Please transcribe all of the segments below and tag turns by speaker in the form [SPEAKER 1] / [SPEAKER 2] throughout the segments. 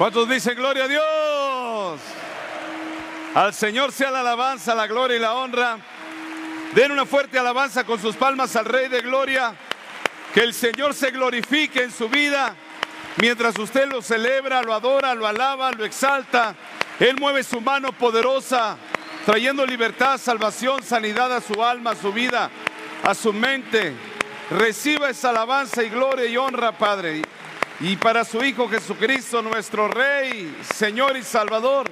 [SPEAKER 1] ¿Cuántos dicen gloria a Dios? Al Señor sea la alabanza, la gloria y la honra. Den una fuerte alabanza con sus palmas al Rey de Gloria. Que el Señor se glorifique en su vida. Mientras usted lo celebra, lo adora, lo alaba, lo exalta. Él mueve su mano poderosa, trayendo libertad, salvación, sanidad a su alma, a su vida, a su mente. Reciba esa alabanza y gloria y honra, Padre. Y para su Hijo Jesucristo, nuestro Rey, Señor y Salvador,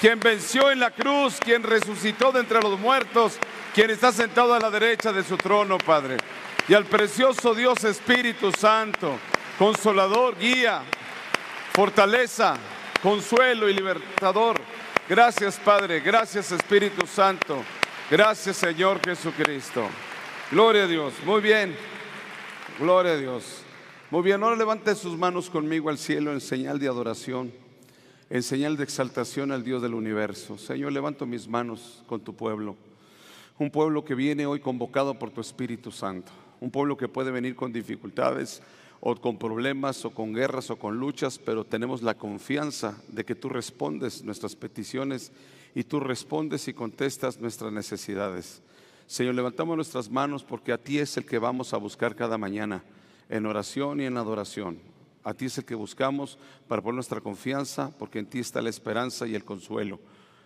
[SPEAKER 1] quien venció en la cruz, quien resucitó de entre los muertos, quien está sentado a la derecha de su trono, Padre. Y al precioso Dios Espíritu Santo, consolador, guía, fortaleza, consuelo y libertador. Gracias, Padre. Gracias, Espíritu Santo. Gracias, Señor Jesucristo. Gloria a Dios. Muy bien. Gloria a Dios. Muy bien, ahora levante sus manos conmigo al cielo en señal de adoración, en señal de exaltación al Dios del universo. Señor, levanto mis manos con tu pueblo. Un pueblo que viene hoy convocado por tu Espíritu Santo. Un pueblo que puede venir con dificultades o con problemas o con guerras o con luchas, pero tenemos la confianza de que tú respondes nuestras peticiones y tú respondes y contestas nuestras necesidades. Señor, levantamos nuestras manos porque a ti es el que vamos a buscar cada mañana en oración y en adoración. A ti es el que buscamos para poner nuestra confianza, porque en ti está la esperanza y el consuelo.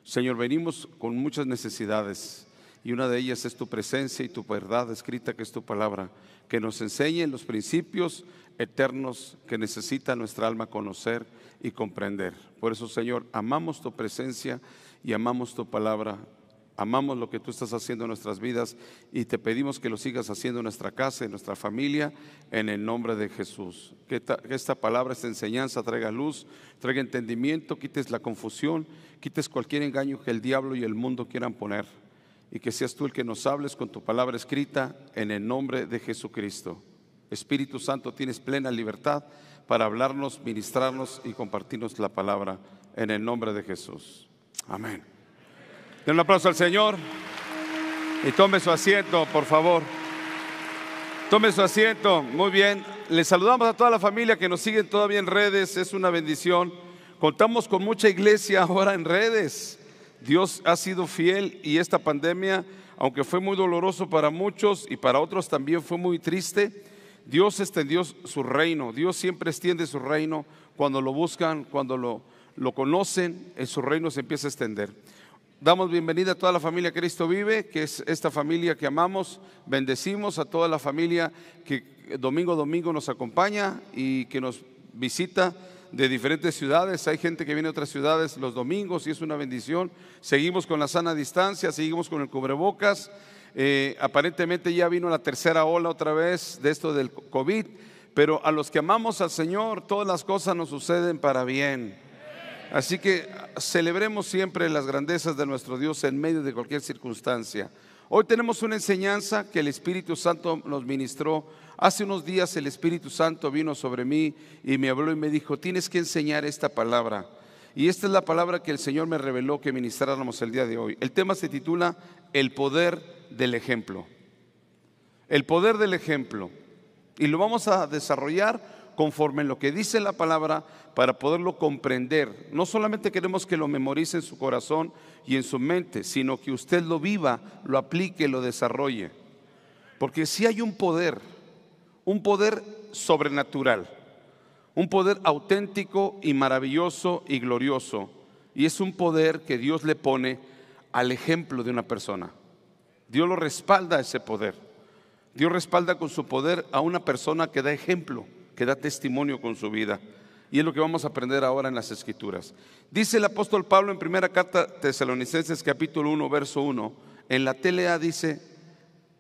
[SPEAKER 1] Señor, venimos con muchas necesidades y una de ellas es tu presencia y tu verdad escrita, que es tu palabra, que nos enseñe los principios eternos que necesita nuestra alma conocer y comprender. Por eso, Señor, amamos tu presencia y amamos tu palabra Amamos lo que tú estás haciendo en nuestras vidas y te pedimos que lo sigas haciendo en nuestra casa, en nuestra familia, en el nombre de Jesús. Que esta, palabra, esta enseñanza traiga luz, traiga entendimiento, quites la confusión, quites cualquier engaño que el diablo y el mundo quieran poner. Y que seas tú el que nos hables con tu palabra escrita en el nombre de Jesucristo. Espíritu Santo, tienes plena libertad para hablarnos, ministrarnos y compartirnos la palabra en el nombre de Jesús. Amén. Den un aplauso al Señor y tome su asiento, por favor. Tome su asiento. Muy bien. Les saludamos a toda la familia que nos siguen todavía en redes. Es una bendición. Contamos con mucha iglesia ahora en redes. Dios ha sido fiel y esta pandemia, aunque fue muy doloroso para muchos y para otros también fue muy triste, Dios extendió su reino. Dios siempre extiende su reino cuando lo buscan, cuando lo, lo conocen, en su reino se empieza a extender. Damos bienvenida a toda la familia Cristo Vive, que es esta familia que amamos. Bendecimos a toda la familia que domingo a domingo nos acompaña y que nos visita de diferentes ciudades. Hay gente que viene de otras ciudades los domingos y es una bendición. Seguimos con la sana distancia, seguimos con el cubrebocas. Eh, aparentemente ya vino la tercera ola otra vez de esto del COVID, pero a los que amamos al Señor, todas las cosas nos suceden para bien. Así que celebremos siempre las grandezas de nuestro Dios en medio de cualquier circunstancia. Hoy tenemos una enseñanza que el Espíritu Santo nos ministró. Hace unos días el Espíritu Santo vino sobre mí y me habló y me dijo, tienes que enseñar esta palabra. Y esta es la palabra que el Señor me reveló que ministráramos el día de hoy. El tema se titula El poder del ejemplo. El poder del ejemplo. Y lo vamos a desarrollar conforme en lo que dice la palabra para poderlo comprender. No solamente queremos que lo memorice en su corazón y en su mente, sino que usted lo viva, lo aplique, lo desarrolle. Porque si hay un poder, un poder sobrenatural, un poder auténtico y maravilloso y glorioso, y es un poder que Dios le pone al ejemplo de una persona. Dios lo respalda ese poder. Dios respalda con su poder a una persona que da ejemplo que da testimonio con su vida. Y es lo que vamos a aprender ahora en las Escrituras. Dice el apóstol Pablo en primera carta Tesalonicenses capítulo 1, verso 1, en la TLA dice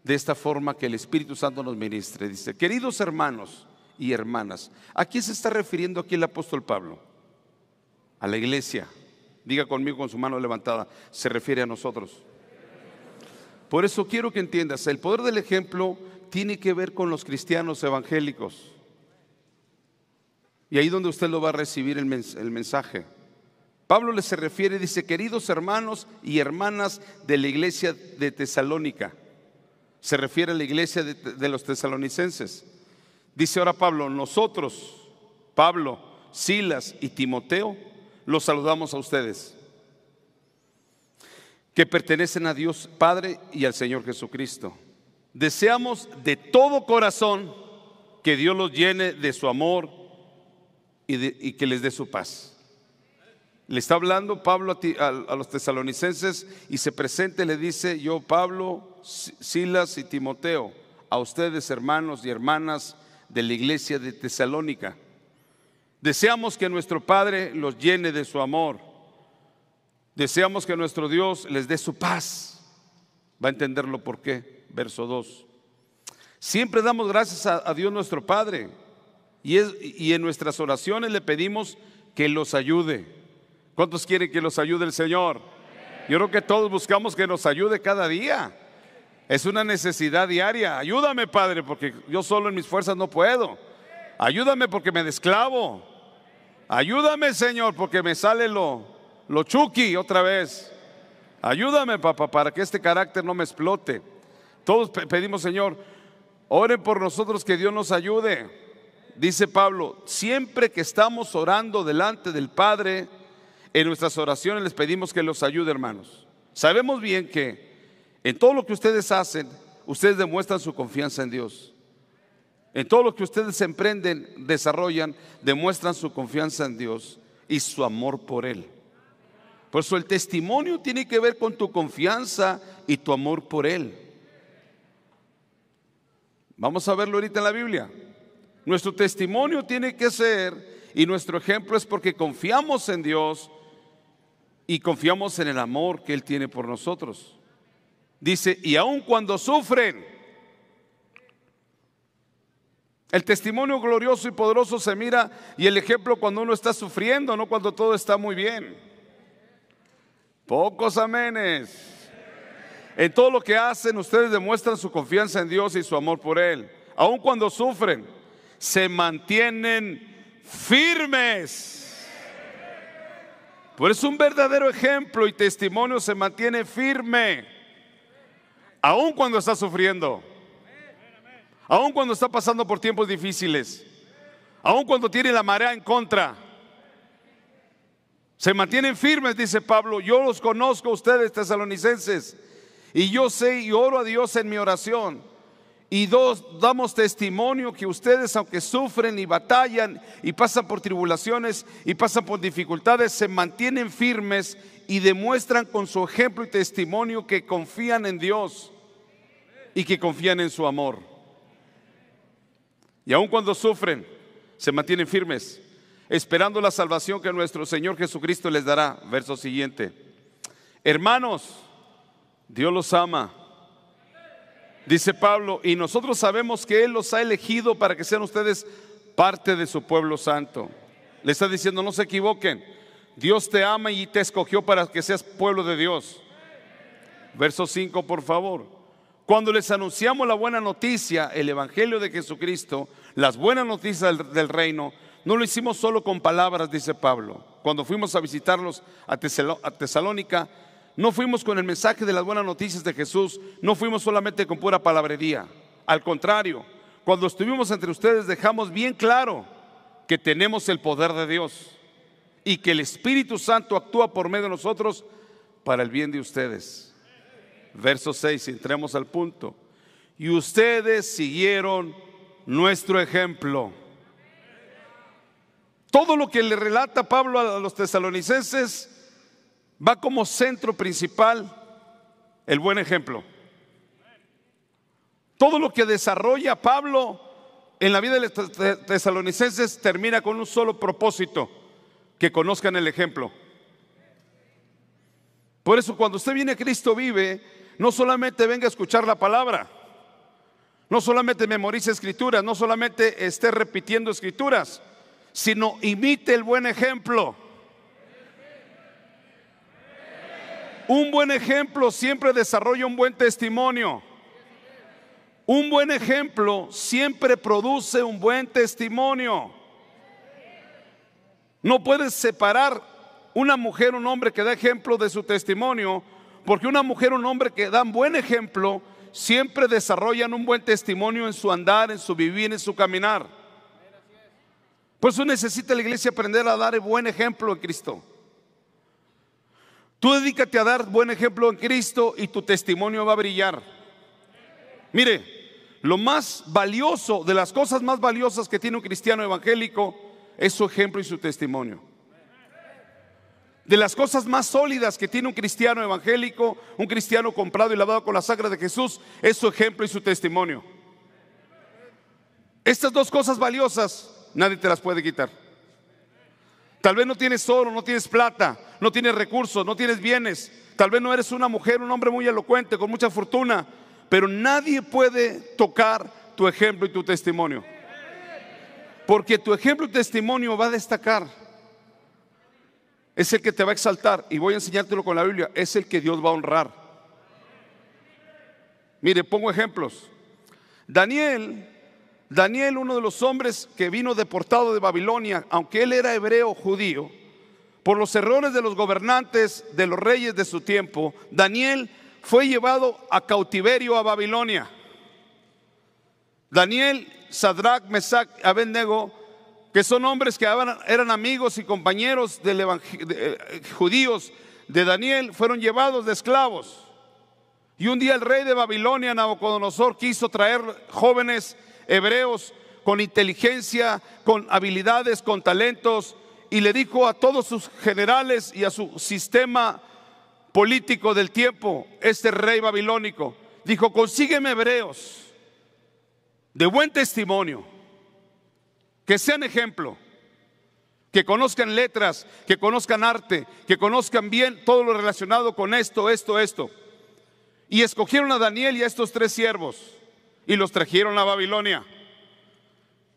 [SPEAKER 1] de esta forma que el Espíritu Santo nos ministre. Dice, queridos hermanos y hermanas, ¿a quién se está refiriendo aquí el apóstol Pablo? A la iglesia. Diga conmigo con su mano levantada, se refiere a nosotros. Por eso quiero que entiendas, el poder del ejemplo tiene que ver con los cristianos evangélicos. Y ahí donde usted lo va a recibir el, mensaje. Pablo le se refiere, dice, queridos hermanos y hermanas de la iglesia de Tesalónica. Se refiere a la iglesia de, de los tesalonicenses. Dice ahora Pablo, nosotros, Pablo, Silas y Timoteo, los saludamos a ustedes, que pertenecen a Dios Padre y al Señor Jesucristo. Deseamos de todo corazón que Dios los llene de su amor y, que les dé su paz. Le está hablando Pablo a, los tesalonicenses y se presenta y le dice, yo Pablo, Silas y Timoteo, a ustedes hermanos y hermanas de la iglesia de Tesalónica. Deseamos que nuestro Padre los llene de su amor. Deseamos que nuestro Dios les dé su paz. Va a entenderlo por qué. Verso 2. Siempre damos gracias a, Dios nuestro Padre y, y en nuestras oraciones le pedimos que los ayude. ¿Cuántos quieren que los ayude el Señor? Yo creo que todos buscamos que nos ayude cada día. Es una necesidad diaria. Ayúdame, Padre, porque yo solo en mis fuerzas no puedo. Ayúdame porque me desclavo. Ayúdame, Señor, porque me sale lo, lo chuki otra vez. Ayúdame, papá, para que este carácter no me explote. Todos pedimos, Señor, oren por nosotros que Dios nos ayude. Dice Pablo, siempre que estamos orando delante del Padre, en nuestras oraciones les pedimos que los ayude, hermanos. Sabemos bien que en todo lo que ustedes hacen, ustedes demuestran su confianza en Dios. En todo lo que ustedes emprenden, desarrollan, demuestran su confianza en Dios y su amor por Él. Por eso el testimonio tiene que ver con tu confianza y tu amor por Él. Vamos a verlo ahorita en la Biblia. Nuestro testimonio tiene que ser, y nuestro ejemplo es porque confiamos en Dios y confiamos en el amor que Él tiene por nosotros. Dice, y aun cuando sufren, el testimonio glorioso y poderoso se mira y el ejemplo cuando uno está sufriendo, no cuando todo está muy bien. Pocos amenes. En todo lo que hacen, ustedes demuestran su confianza en Dios y su amor por Él. Aun cuando sufren, se mantienen firmes. Por eso un verdadero ejemplo y testimonio se mantiene firme aun cuando está sufriendo, aun cuando está pasando por tiempos difíciles, aun cuando tiene la marea en contra. Se mantienen firmes, dice Pablo. Yo los conozco a ustedes, tesalonicenses, y yo sé y oro a Dios en mi oración. Y dos, damos testimonio que ustedes, aunque sufren y batallan y pasan por tribulaciones y pasan por dificultades, se mantienen firmes y demuestran con su ejemplo y testimonio que confían en Dios y que confían en su amor. Y aun cuando sufren, se mantienen firmes, esperando la salvación que nuestro Señor Jesucristo les dará. Verso siguiente. Hermanos, Dios los ama. Dice Pablo, y nosotros sabemos que Él los ha elegido para que sean ustedes parte de su pueblo santo. Le está diciendo, no se equivoquen. Dios te ama y te escogió para que seas pueblo de Dios. Verso 5, por favor. Cuando les anunciamos la buena noticia, el Evangelio de Jesucristo, las buenas noticias del, reino, no lo hicimos solo con palabras, dice Pablo. Cuando fuimos a visitarlos a, a Tesalónica, no fuimos con el mensaje de las buenas noticias de Jesús, no fuimos solamente con pura palabrería. Al contrario, cuando estuvimos entre ustedes dejamos bien claro que tenemos el poder de Dios y que el Espíritu Santo actúa por medio de nosotros para el bien de ustedes. Verso 6, entremos al punto. Y ustedes siguieron nuestro ejemplo. Todo lo que le relata Pablo a los tesalonicenses va como centro principal el buen ejemplo. Todo lo que desarrolla Pablo en la vida de los tesalonicenses termina con un solo propósito que conozcan el ejemplo. Por eso cuando usted viene a Cristo vive, no solamente venga a escuchar la palabra, no solamente memorice escrituras, no solamente esté repitiendo escrituras, sino imite el buen ejemplo. Un buen ejemplo siempre desarrolla un buen testimonio. Un buen ejemplo siempre produce un buen testimonio. No puedes separar una mujer, un hombre que da ejemplo de su testimonio, porque una mujer, un hombre que dan buen ejemplo, siempre desarrollan un buen testimonio en su andar, en su vivir, en su caminar. Por eso necesita la iglesia aprender a dar buen ejemplo en Cristo. Tú dedícate a dar buen ejemplo en Cristo y tu testimonio va a brillar. Mire, lo más valioso, de las cosas más valiosas que tiene un cristiano evangélico, es su ejemplo y su testimonio. De las cosas más sólidas que tiene un cristiano evangélico, un cristiano comprado y lavado con la sangre de Jesús, es su ejemplo y su testimonio. Estas dos cosas valiosas, nadie te las puede quitar. Tal vez no tienes oro, no tienes plata, no tienes recursos, no tienes bienes. Tal vez no eres una mujer, un hombre muy elocuente, con mucha fortuna, pero nadie puede tocar tu ejemplo y tu testimonio. Porque tu ejemplo y testimonio va a destacar. Es el que te va a exaltar. Y voy a enseñártelo con la Biblia. Es el que Dios va a honrar. Mire, pongo ejemplos. Daniel Daniel, uno de los hombres que vino deportado de Babilonia, aunque él era hebreo judío, por los errores de los gobernantes, de los reyes de su tiempo, Daniel fue llevado a cautiverio a Babilonia. Daniel, Sadrach, Mesach, Abednego, que son hombres que eran amigos y compañeros de, eh, judíos de Daniel, fueron llevados de esclavos. Y un día el rey de Babilonia, Nabucodonosor, quiso traer jóvenes hebreos con inteligencia, con habilidades, con talentos, y le dijo a todos sus generales y a su sistema político del tiempo, este rey babilónico, dijo, consígueme hebreos de buen testimonio, que sean ejemplo, que conozcan letras, que conozcan arte, que conozcan bien todo lo relacionado con esto, esto, esto. Y escogieron a Daniel y a estos tres siervos y los trajeron a Babilonia.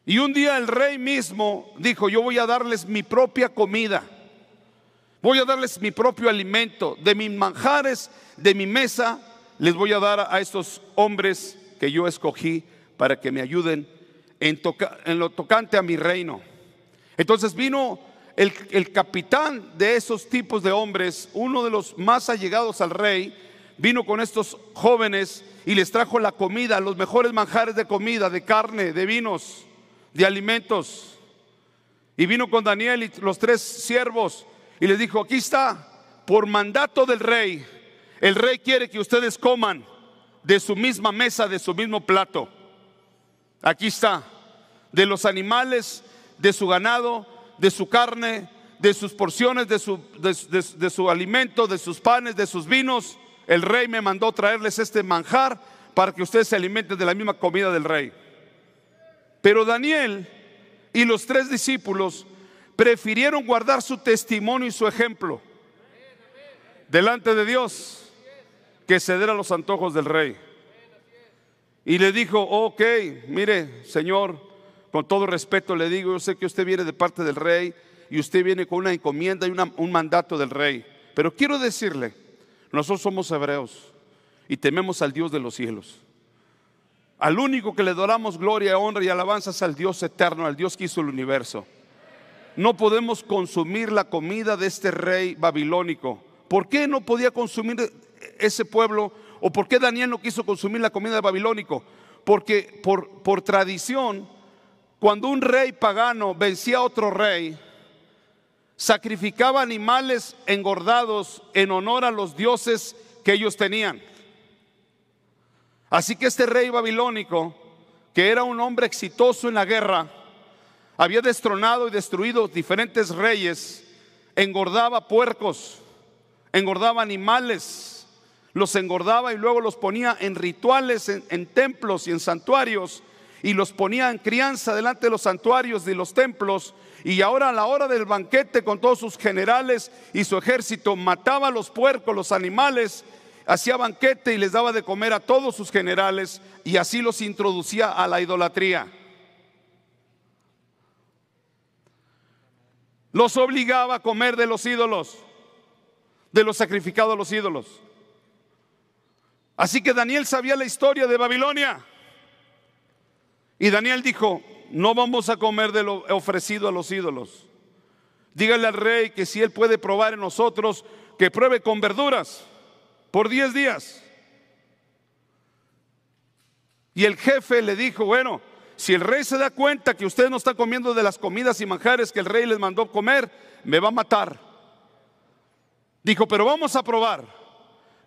[SPEAKER 1] Y un día el rey mismo dijo, yo voy a darles mi propia comida, voy a darles mi propio alimento, de mis manjares, de mi mesa, les voy a dar a estos hombres que yo escogí para que me ayuden en, lo tocante a mi reino. Entonces vino el capitán de esos tipos de hombres, uno de los más allegados al rey, vino con estos jóvenes y les trajo la comida, los mejores manjares de comida, de carne, de vinos, de alimentos. Y vino con Daniel y los tres siervos y les dijo, aquí está, por mandato del rey, el rey quiere que ustedes coman de su misma mesa, de su mismo plato. Aquí está, de los animales, de su ganado, de su carne, de sus porciones, de su, de su alimento, de sus panes, de sus vinos el rey me mandó traerles este manjar para que ustedes se alimenten de la misma comida del rey. Pero Daniel y los tres discípulos prefirieron guardar su testimonio y su ejemplo delante de Dios que ceder a los antojos del rey. Y le dijo, ok, mire, Señor, con todo respeto le digo, yo sé que usted viene de parte del rey y usted viene con una encomienda y un mandato del rey. Pero quiero decirle nosotros somos hebreos y tememos al Dios de los cielos. Al único que le adoramos gloria, honra y alabanza es al Dios eterno, al Dios que hizo el universo. No podemos consumir la comida de este rey babilónico. ¿Por qué no podía consumir ese pueblo? ¿O por qué Daniel no quiso consumir la comida de babilónico? Porque por, por tradición, cuando un rey pagano vencía a otro rey, sacrificaba animales engordados en honor a los dioses que ellos tenían. Así que este rey babilónico, que era un hombre exitoso en la guerra, había destronado y destruido diferentes reyes, engordaba puercos, engordaba animales, los engordaba y luego los ponía en rituales, en, templos y en santuarios, y los ponía en crianza delante de los santuarios y los templos y ahora a la hora del banquete con todos sus generales y su ejército mataba a los puercos, los animales, hacía banquete y les daba de comer a todos sus generales y así los introducía a la idolatría. Los obligaba a comer de los ídolos, de los sacrificados a los ídolos. Así que Daniel sabía la historia de Babilonia. Y Daniel dijo, no vamos a comer de lo ofrecido a los ídolos. Dígale al rey que si él puede probar en nosotros, que pruebe con verduras por 10 días. Y el jefe le dijo, bueno, si el rey se da cuenta que ustedes no están comiendo de las comidas y manjares que el rey les mandó comer, me va a matar. Dijo, pero vamos a probar.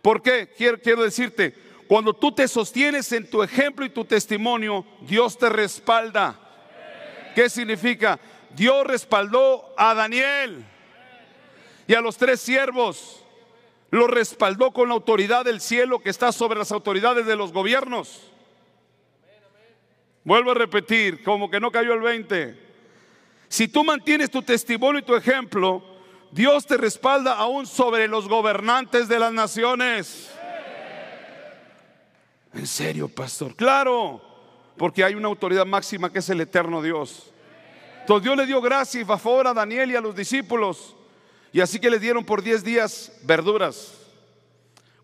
[SPEAKER 1] ¿Por qué? Quiero, quiero decirte, cuando tú te sostienes en tu ejemplo y tu testimonio, Dios te respalda. ¿Qué significa? Dios respaldó a Daniel y a los tres siervos. Lo respaldó con la autoridad del cielo que está sobre las autoridades de los gobiernos. Vuelvo a repetir, como que no cayó el 20. Si tú mantienes tu testimonio y tu ejemplo, Dios te respalda aún sobre los gobernantes de las naciones. En serio, pastor. Claro, porque hay una autoridad máxima que es el eterno Dios. Entonces Dios le dio gracia y favor a Daniel y a los discípulos. Y así que les dieron por 10 días verduras.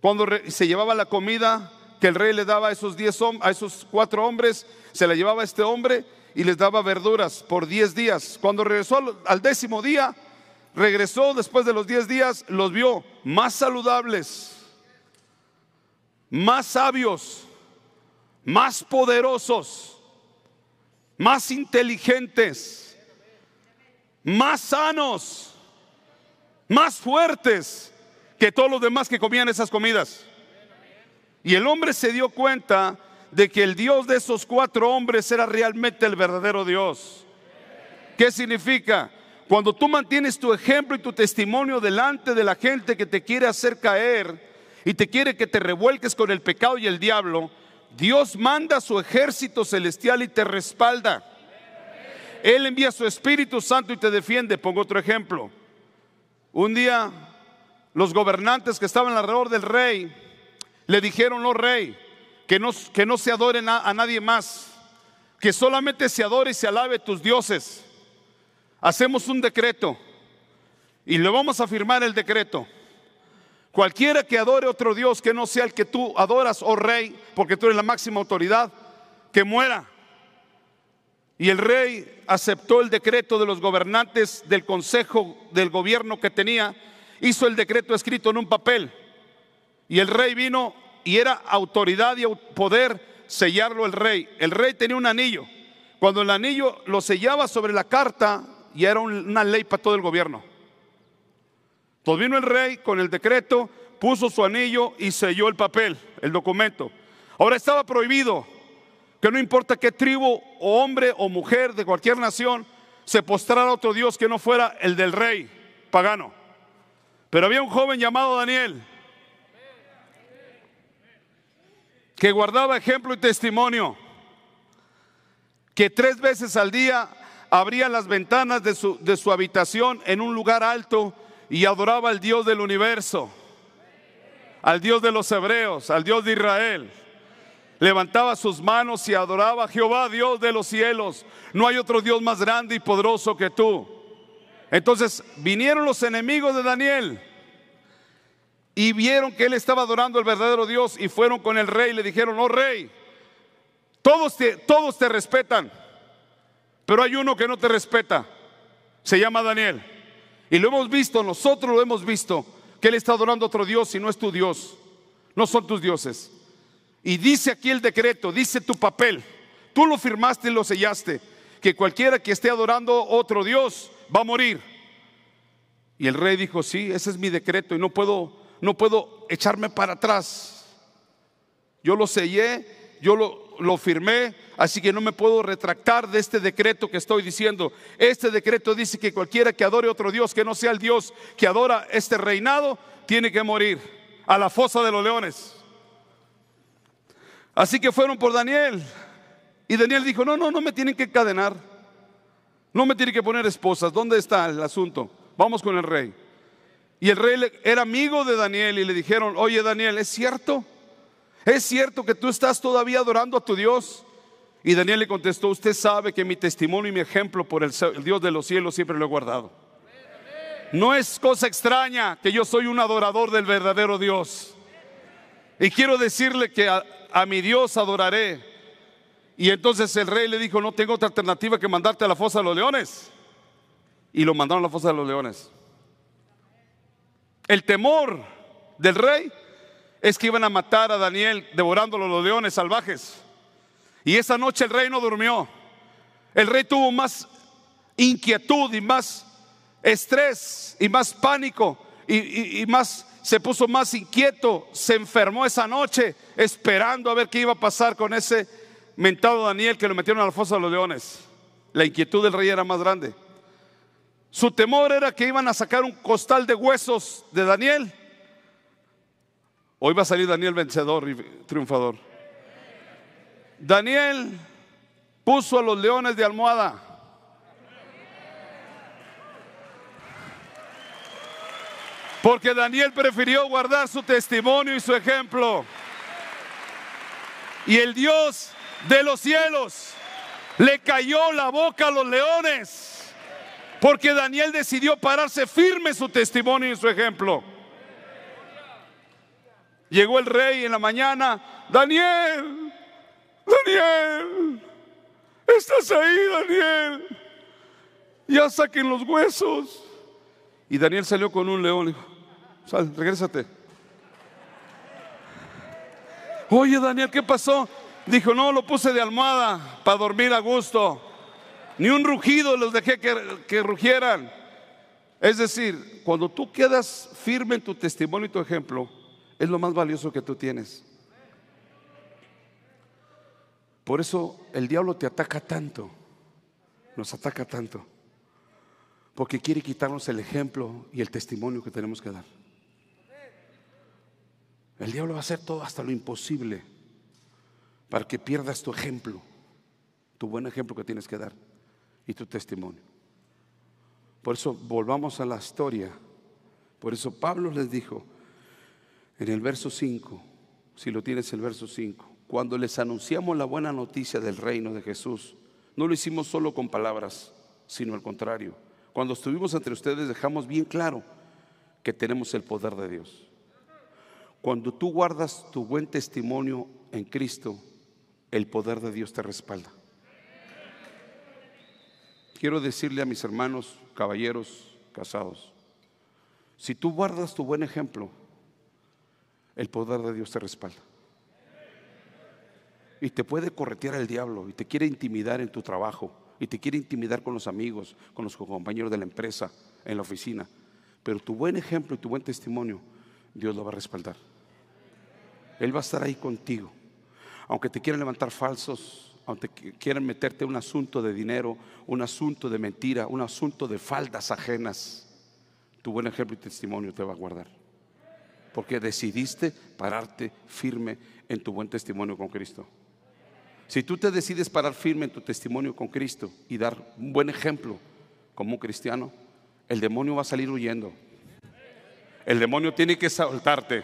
[SPEAKER 1] Cuando se llevaba la comida, que el rey le daba a esos, diez, a esos cuatro hombres, se la llevaba a este hombre y les daba verduras por diez días. Cuando regresó al, décimo día, regresó después de los diez días, los vio más saludables, más sabios, más poderosos, más inteligentes, más sanos, más fuertes que todos los demás que comían esas comidas. Y el hombre se dio cuenta de que el Dios de esos cuatro hombres era realmente el verdadero Dios. ¿Qué significa? Cuando tú mantienes tu ejemplo y tu testimonio delante de la gente que te quiere hacer caer y te quiere que te revuelques con el pecado y el diablo, Dios manda su ejército celestial y te respalda. Él envía su Espíritu Santo y te defiende. Pongo otro ejemplo. Un día los gobernantes que estaban alrededor del rey le dijeron, oh rey, que no, que no se adoren a, nadie más, que solamente se adore y se alabe tus dioses. Hacemos un decreto y le vamos a firmar el decreto. Cualquiera que adore otro Dios que no sea el que tú adoras, oh rey, porque tú eres la máxima autoridad, que muera. Y el rey aceptó el decreto de los gobernantes del consejo del gobierno que tenía, hizo el decreto escrito en un papel y el rey vino y era autoridad y poder sellarlo el rey. El rey tenía un anillo. Cuando el anillo lo sellaba sobre la carta, y era una ley para todo el gobierno. Pues vino el rey con el decreto, puso su anillo y selló el papel, el documento. Ahora estaba prohibido que no importa qué tribu o hombre o mujer de cualquier nación se postrara otro Dios que no fuera el del rey pagano. Pero había un joven llamado Daniel que guardaba ejemplo y testimonio, que tres veces al día abría las ventanas de su, de su habitación en un lugar alto y adoraba al Dios del universo, al Dios de los hebreos, al Dios de Israel. Levantaba sus manos y adoraba a Jehová, Dios de los cielos. No hay otro Dios más grande y poderoso que tú. Entonces vinieron los enemigos de Daniel y vieron que él estaba adorando al verdadero Dios y fueron con el rey y le dijeron, oh rey, todos te, todos te respetan, pero hay uno que no te respeta, se llama Daniel. Y lo hemos visto, nosotros lo hemos visto, que él está adorando a otro Dios y no es tu Dios, no son tus dioses. Y dice aquí el decreto, dice tu papel, tú lo firmaste y lo sellaste, que cualquiera que esté adorando otro Dios va a morir. Y el rey dijo, sí, ese es mi decreto y no puedo no puedo echarme para atrás. Yo lo sellé, yo lo, lo firmé, así que no me puedo retractar de este decreto que estoy diciendo. Este decreto dice que cualquiera que adore otro Dios que no sea el Dios que adora este reinado, tiene que morir a la fosa de los leones. Así que fueron por Daniel. Y Daniel dijo, no, no, no me tienen que encadenar. No me tienen que poner esposas. ¿Dónde está el asunto? Vamos con el rey. Y el rey era amigo de Daniel y le dijeron, oye Daniel, ¿es cierto? ¿Es cierto que tú estás todavía adorando a tu Dios? Y Daniel le contestó, usted sabe que mi testimonio y mi ejemplo por el, Dios de los cielos siempre lo he guardado. No es cosa extraña que yo soy un adorador del verdadero Dios. Y quiero decirle que a, mi Dios adoraré. Y entonces el rey le dijo, no tengo otra alternativa que mandarte a la fosa de los leones. Y lo mandaron a la fosa de los leones. El temor del rey es que iban a matar a Daniel devorándolo los leones salvajes. Y esa noche el rey no durmió. El rey tuvo más inquietud y más estrés y más pánico y, más se puso más inquieto, se enfermó esa noche esperando a ver qué iba a pasar con ese mentado Daniel que lo metieron a la fosa de los leones. La inquietud del rey era más grande. Su temor era que iban a sacar un costal de huesos de Daniel. Hoy va a salir Daniel vencedor y triunfador. Daniel puso a los leones de almohada. Porque Daniel prefirió guardar su testimonio y su ejemplo. Y el Dios de los cielos le cayó la boca a los leones. Porque Daniel decidió pararse firme su testimonio y su ejemplo. Llegó el rey en la mañana. Daniel, Daniel, estás ahí, Daniel. Ya saquen los huesos. Y Daniel salió con un león. Dijo, Sal, regrésate. Oye, Daniel, ¿qué pasó? Dijo, no, lo puse de almohada para dormir a gusto. Ni un rugido los dejé que, que rugieran. Es decir, cuando tú quedas firme en tu testimonio y tu ejemplo, es lo más valioso que tú tienes. Por eso el diablo te ataca tanto, nos ataca tanto, porque quiere quitarnos el ejemplo y el testimonio que tenemos que dar. El diablo va a hacer todo hasta lo imposible para que pierdas tu ejemplo, tu buen ejemplo que tienes que dar y tu testimonio. Por eso volvamos a la historia. Por eso Pablo les dijo en el verso 5, si lo tienes el verso 5, cuando les anunciamos la buena noticia del reino de Jesús, no lo hicimos solo con palabras, sino al contrario. Cuando estuvimos entre ustedes dejamos bien claro que tenemos el poder de Dios. Cuando tú guardas tu buen testimonio en Cristo, el poder de Dios te respalda. Quiero decirle a mis hermanos, caballeros casados, si tú guardas tu buen ejemplo, el poder de Dios te respalda. Y te puede corretear el diablo y te quiere intimidar en tu trabajo y te quiere intimidar con los amigos, con los compañeros de la empresa, en la oficina. Pero tu buen ejemplo y tu buen testimonio, Dios lo va a respaldar. Él va a estar ahí contigo. Aunque te quieran levantar falsos, aunque quieran meterte un asunto de dinero, un asunto de mentira, un asunto de faldas ajenas, tu buen ejemplo y testimonio te va a guardar. Porque decidiste pararte firme en tu buen testimonio con Cristo. Si tú te decides parar firme en tu testimonio con Cristo y dar un buen ejemplo como un cristiano, el demonio va a salir huyendo. El demonio tiene que saltarte.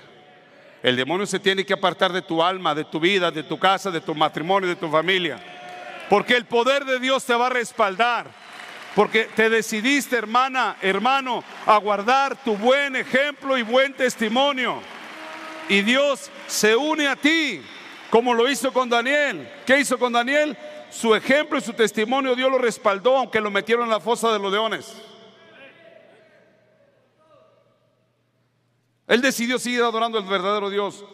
[SPEAKER 1] El demonio se tiene que apartar de tu alma, de tu vida, de tu casa, de tu matrimonio, de tu familia. Porque el poder de Dios te va a respaldar. Porque te decidiste, hermana, hermano, a guardar tu buen ejemplo y buen testimonio. Y Dios se une a ti, como lo hizo con Daniel. ¿Qué hizo con Daniel? Su ejemplo y su testimonio Dios lo respaldó, aunque lo metieron en la fosa de los leones. Él decidió seguir adorando al verdadero Dios.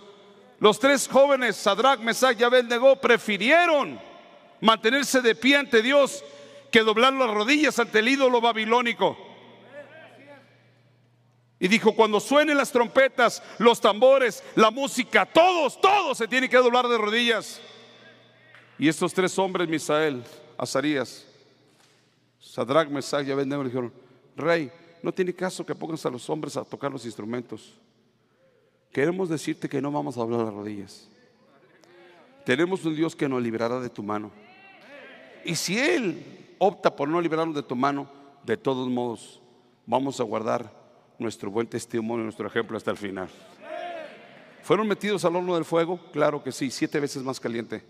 [SPEAKER 1] Los tres jóvenes, Sadrach, Mesach y Abednego, prefirieron mantenerse de pie ante Dios que doblar las rodillas ante el ídolo babilónico. Y dijo, cuando suenen las trompetas, los tambores, la música, todos, todos se tienen que doblar de rodillas. Y estos tres hombres, Misael, Azarías, Sadrach, Mesach y Abednego, dijeron, rey, no tiene caso que pongas a los hombres a tocar los instrumentos. Queremos decirte que no vamos a hablar las rodillas. Tenemos un Dios que nos librará de tu mano. Y si Él opta por no librarnos de tu mano, de todos modos, vamos a guardar nuestro buen testimonio, nuestro ejemplo hasta el final. ¿Fueron metidos al horno del fuego? Claro que sí, siete veces más caliente.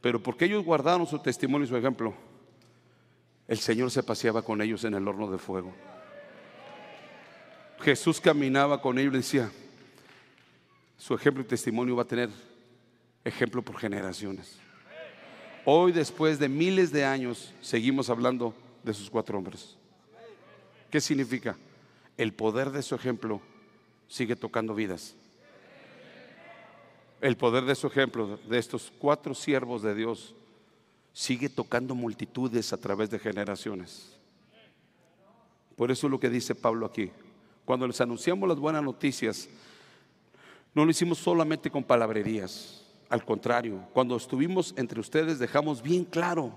[SPEAKER 1] Pero porque ellos guardaron su testimonio y su ejemplo, el Señor se paseaba con ellos en el horno de fuego. Jesús caminaba con ellos y decía, su ejemplo y testimonio va a tener ejemplo por generaciones. Hoy, después de miles de años, seguimos hablando de sus cuatro hombres. ¿Qué significa? El poder de su ejemplo sigue tocando vidas. El poder de su ejemplo, de estos cuatro siervos de Dios, sigue tocando multitudes a través de generaciones. Por eso es lo que dice Pablo aquí. Cuando les anunciamos las buenas noticias, no lo hicimos solamente con palabrerías. Al contrario, cuando estuvimos entre ustedes dejamos bien claro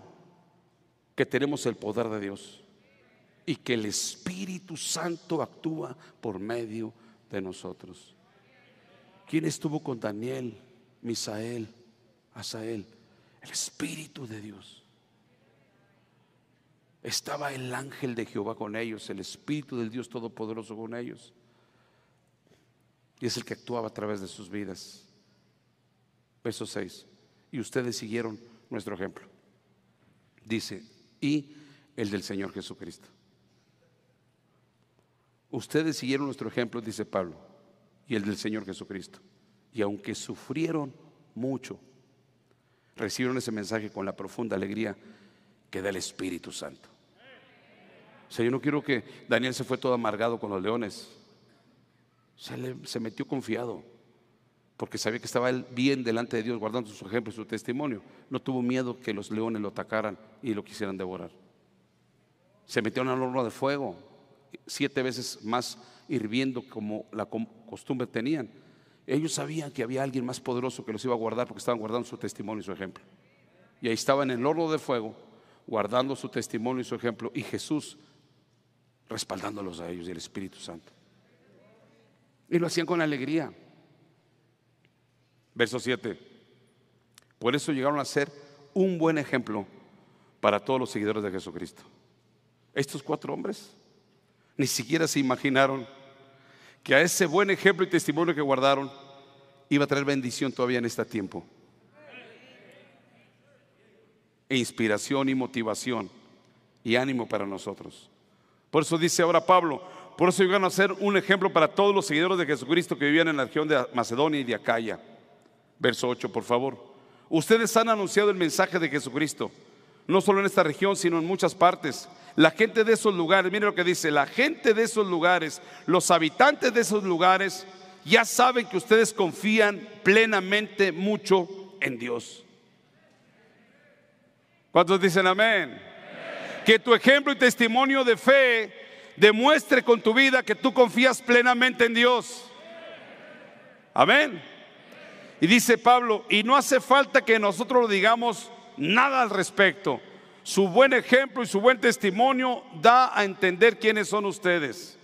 [SPEAKER 1] que tenemos el poder de Dios y que el Espíritu Santo actúa por medio de nosotros. ¿Quién estuvo con Daniel, Misael, Asael? El Espíritu de Dios. Estaba el ángel de Jehová con ellos, el Espíritu del Dios Todopoderoso con ellos. Y es el que actuaba a través de sus vidas. Verso 6. Y ustedes siguieron nuestro ejemplo. Dice, y el del Señor Jesucristo. Ustedes siguieron nuestro ejemplo, dice Pablo, y el del Señor Jesucristo. Y aunque sufrieron mucho, recibieron ese mensaje con la profunda alegría que da el Espíritu Santo. O sea, yo no quiero que Daniel se fue todo amargado con los leones. Se, se metió confiado, porque sabía que estaba él bien delante de Dios, guardando su ejemplo y su testimonio. No tuvo miedo que los leones lo atacaran y lo quisieran devorar. Se metió en el horno de fuego, siete veces más hirviendo como la costumbre tenían. Ellos sabían que había alguien más poderoso que los iba a guardar porque estaban guardando su testimonio y su ejemplo. Y ahí estaban en el horno de fuego, guardando su testimonio y su ejemplo, y Jesús respaldándolos a ellos y el Espíritu Santo. Y lo hacían con alegría. Verso 7. Por eso llegaron a ser un buen ejemplo para todos los seguidores de Jesucristo. Estos cuatro hombres ni siquiera se imaginaron que a ese buen ejemplo y testimonio que guardaron iba a traer bendición todavía en este tiempo. E inspiración y motivación y ánimo para nosotros. Por eso dice ahora Pablo, por eso llegan a ser un ejemplo para todos los seguidores de Jesucristo que vivían en la región de Macedonia y de Acaya. Verso 8, por favor. Ustedes han anunciado el mensaje de Jesucristo, no solo en esta región, sino en muchas partes. La gente de esos lugares, mire lo que dice, la gente de esos lugares, los habitantes de esos lugares, ya saben que ustedes confían plenamente mucho en Dios. ¿Cuántos dicen amén? Que tu ejemplo y testimonio de fe demuestre con tu vida que tú confías plenamente en Dios. Amén. Y dice Pablo, y no hace falta que nosotros lo digamos nada al respecto. Su buen ejemplo y su buen testimonio da a entender quiénes son ustedes.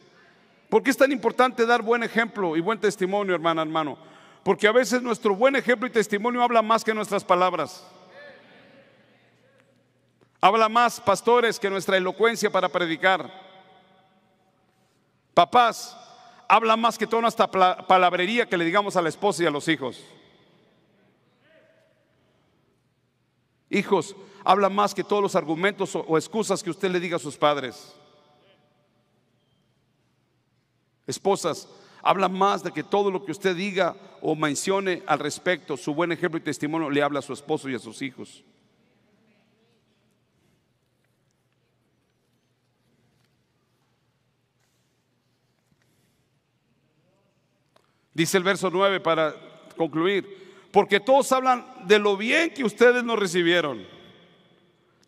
[SPEAKER 1] ¿Por qué es tan importante dar buen ejemplo y buen testimonio, hermana, hermano? Porque a veces nuestro buen ejemplo y testimonio habla más que nuestras palabras. Habla más, pastores, que nuestra elocuencia para predicar. Papás, habla más que toda nuestra palabrería que le digamos a la esposa y a los hijos. Hijos, habla más que todos los argumentos o, excusas que usted le diga a sus padres. Esposas, habla más de que todo lo que usted diga o mencione al respecto, su buen ejemplo y testimonio le habla a su esposo y a sus hijos. Dice el verso 9 para concluir, porque todos hablan de lo bien que ustedes nos recibieron.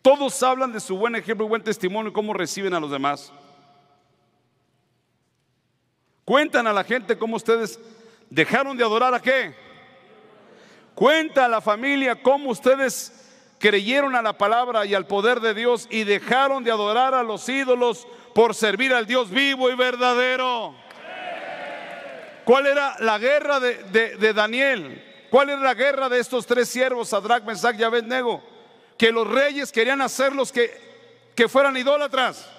[SPEAKER 1] Todos hablan de su buen ejemplo y buen testimonio y cómo reciben a los demás. Cuentan a la gente cómo ustedes dejaron de adorar a qué. Cuenta a la familia cómo ustedes creyeron a la palabra y al poder de Dios y dejaron de adorar a los ídolos por servir al Dios vivo y verdadero. ¿Cuál era la guerra de, Daniel? ¿Cuál era la guerra de estos tres siervos, Sadrach, Mesach y Abednego? Que los reyes querían hacerlos que, que fueran idólatras.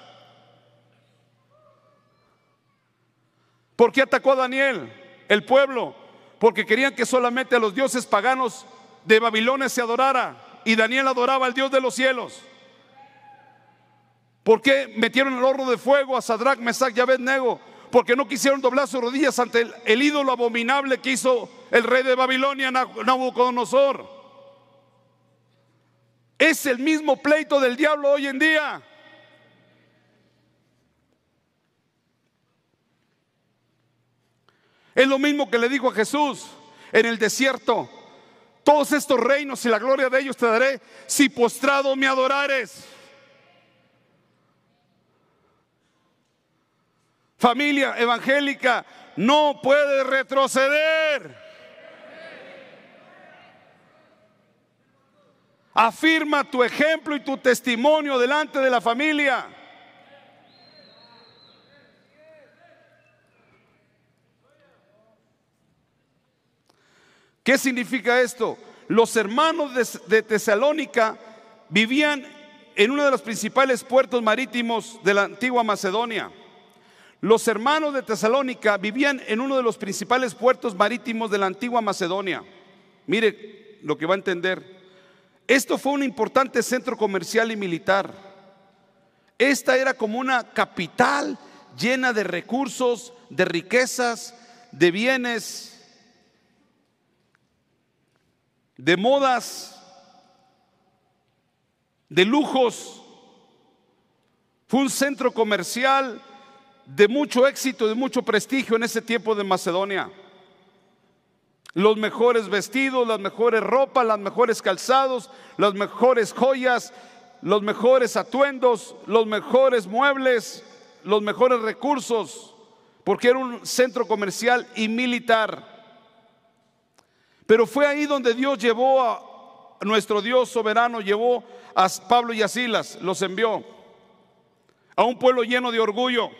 [SPEAKER 1] ¿Por qué atacó a Daniel, el pueblo? Porque querían que solamente a los dioses paganos de Babilonia se adorara. Y Daniel adoraba al Dios de los cielos. ¿Por qué metieron el horno de fuego a Sadrach, Mesach y Abednego? Porque no quisieron doblar sus rodillas ante el, ídolo abominable que hizo el rey de Babilonia, Nabucodonosor. Es el mismo pleito del diablo hoy en día. Es lo mismo que le dijo a Jesús en el desierto. Todos estos reinos y la gloria de ellos te daré si postrado me adorares. Familia evangélica no puede retroceder. Afirma tu ejemplo y tu testimonio delante de la familia. ¿Qué significa esto? Los hermanos de, Tesalónica vivían en uno de los principales puertos marítimos de la antigua Macedonia. Los hermanos de Tesalónica vivían en uno de los principales puertos marítimos de la antigua Macedonia. Mire lo que va a entender. Esto fue un importante centro comercial y militar. Esta era como una capital llena de recursos, de riquezas, de bienes, de modas, de lujos. Fue un centro comercial de mucho éxito, de mucho prestigio en ese tiempo de Macedonia. Los mejores vestidos, las mejores ropas, las mejores calzados, las mejores joyas, los mejores atuendos, los mejores muebles, los mejores recursos, porque era un centro comercial y militar. Pero fue ahí donde Dios llevó a nuestro Dios soberano, llevó a Pablo y a Silas, los envió a un pueblo lleno de orgullo,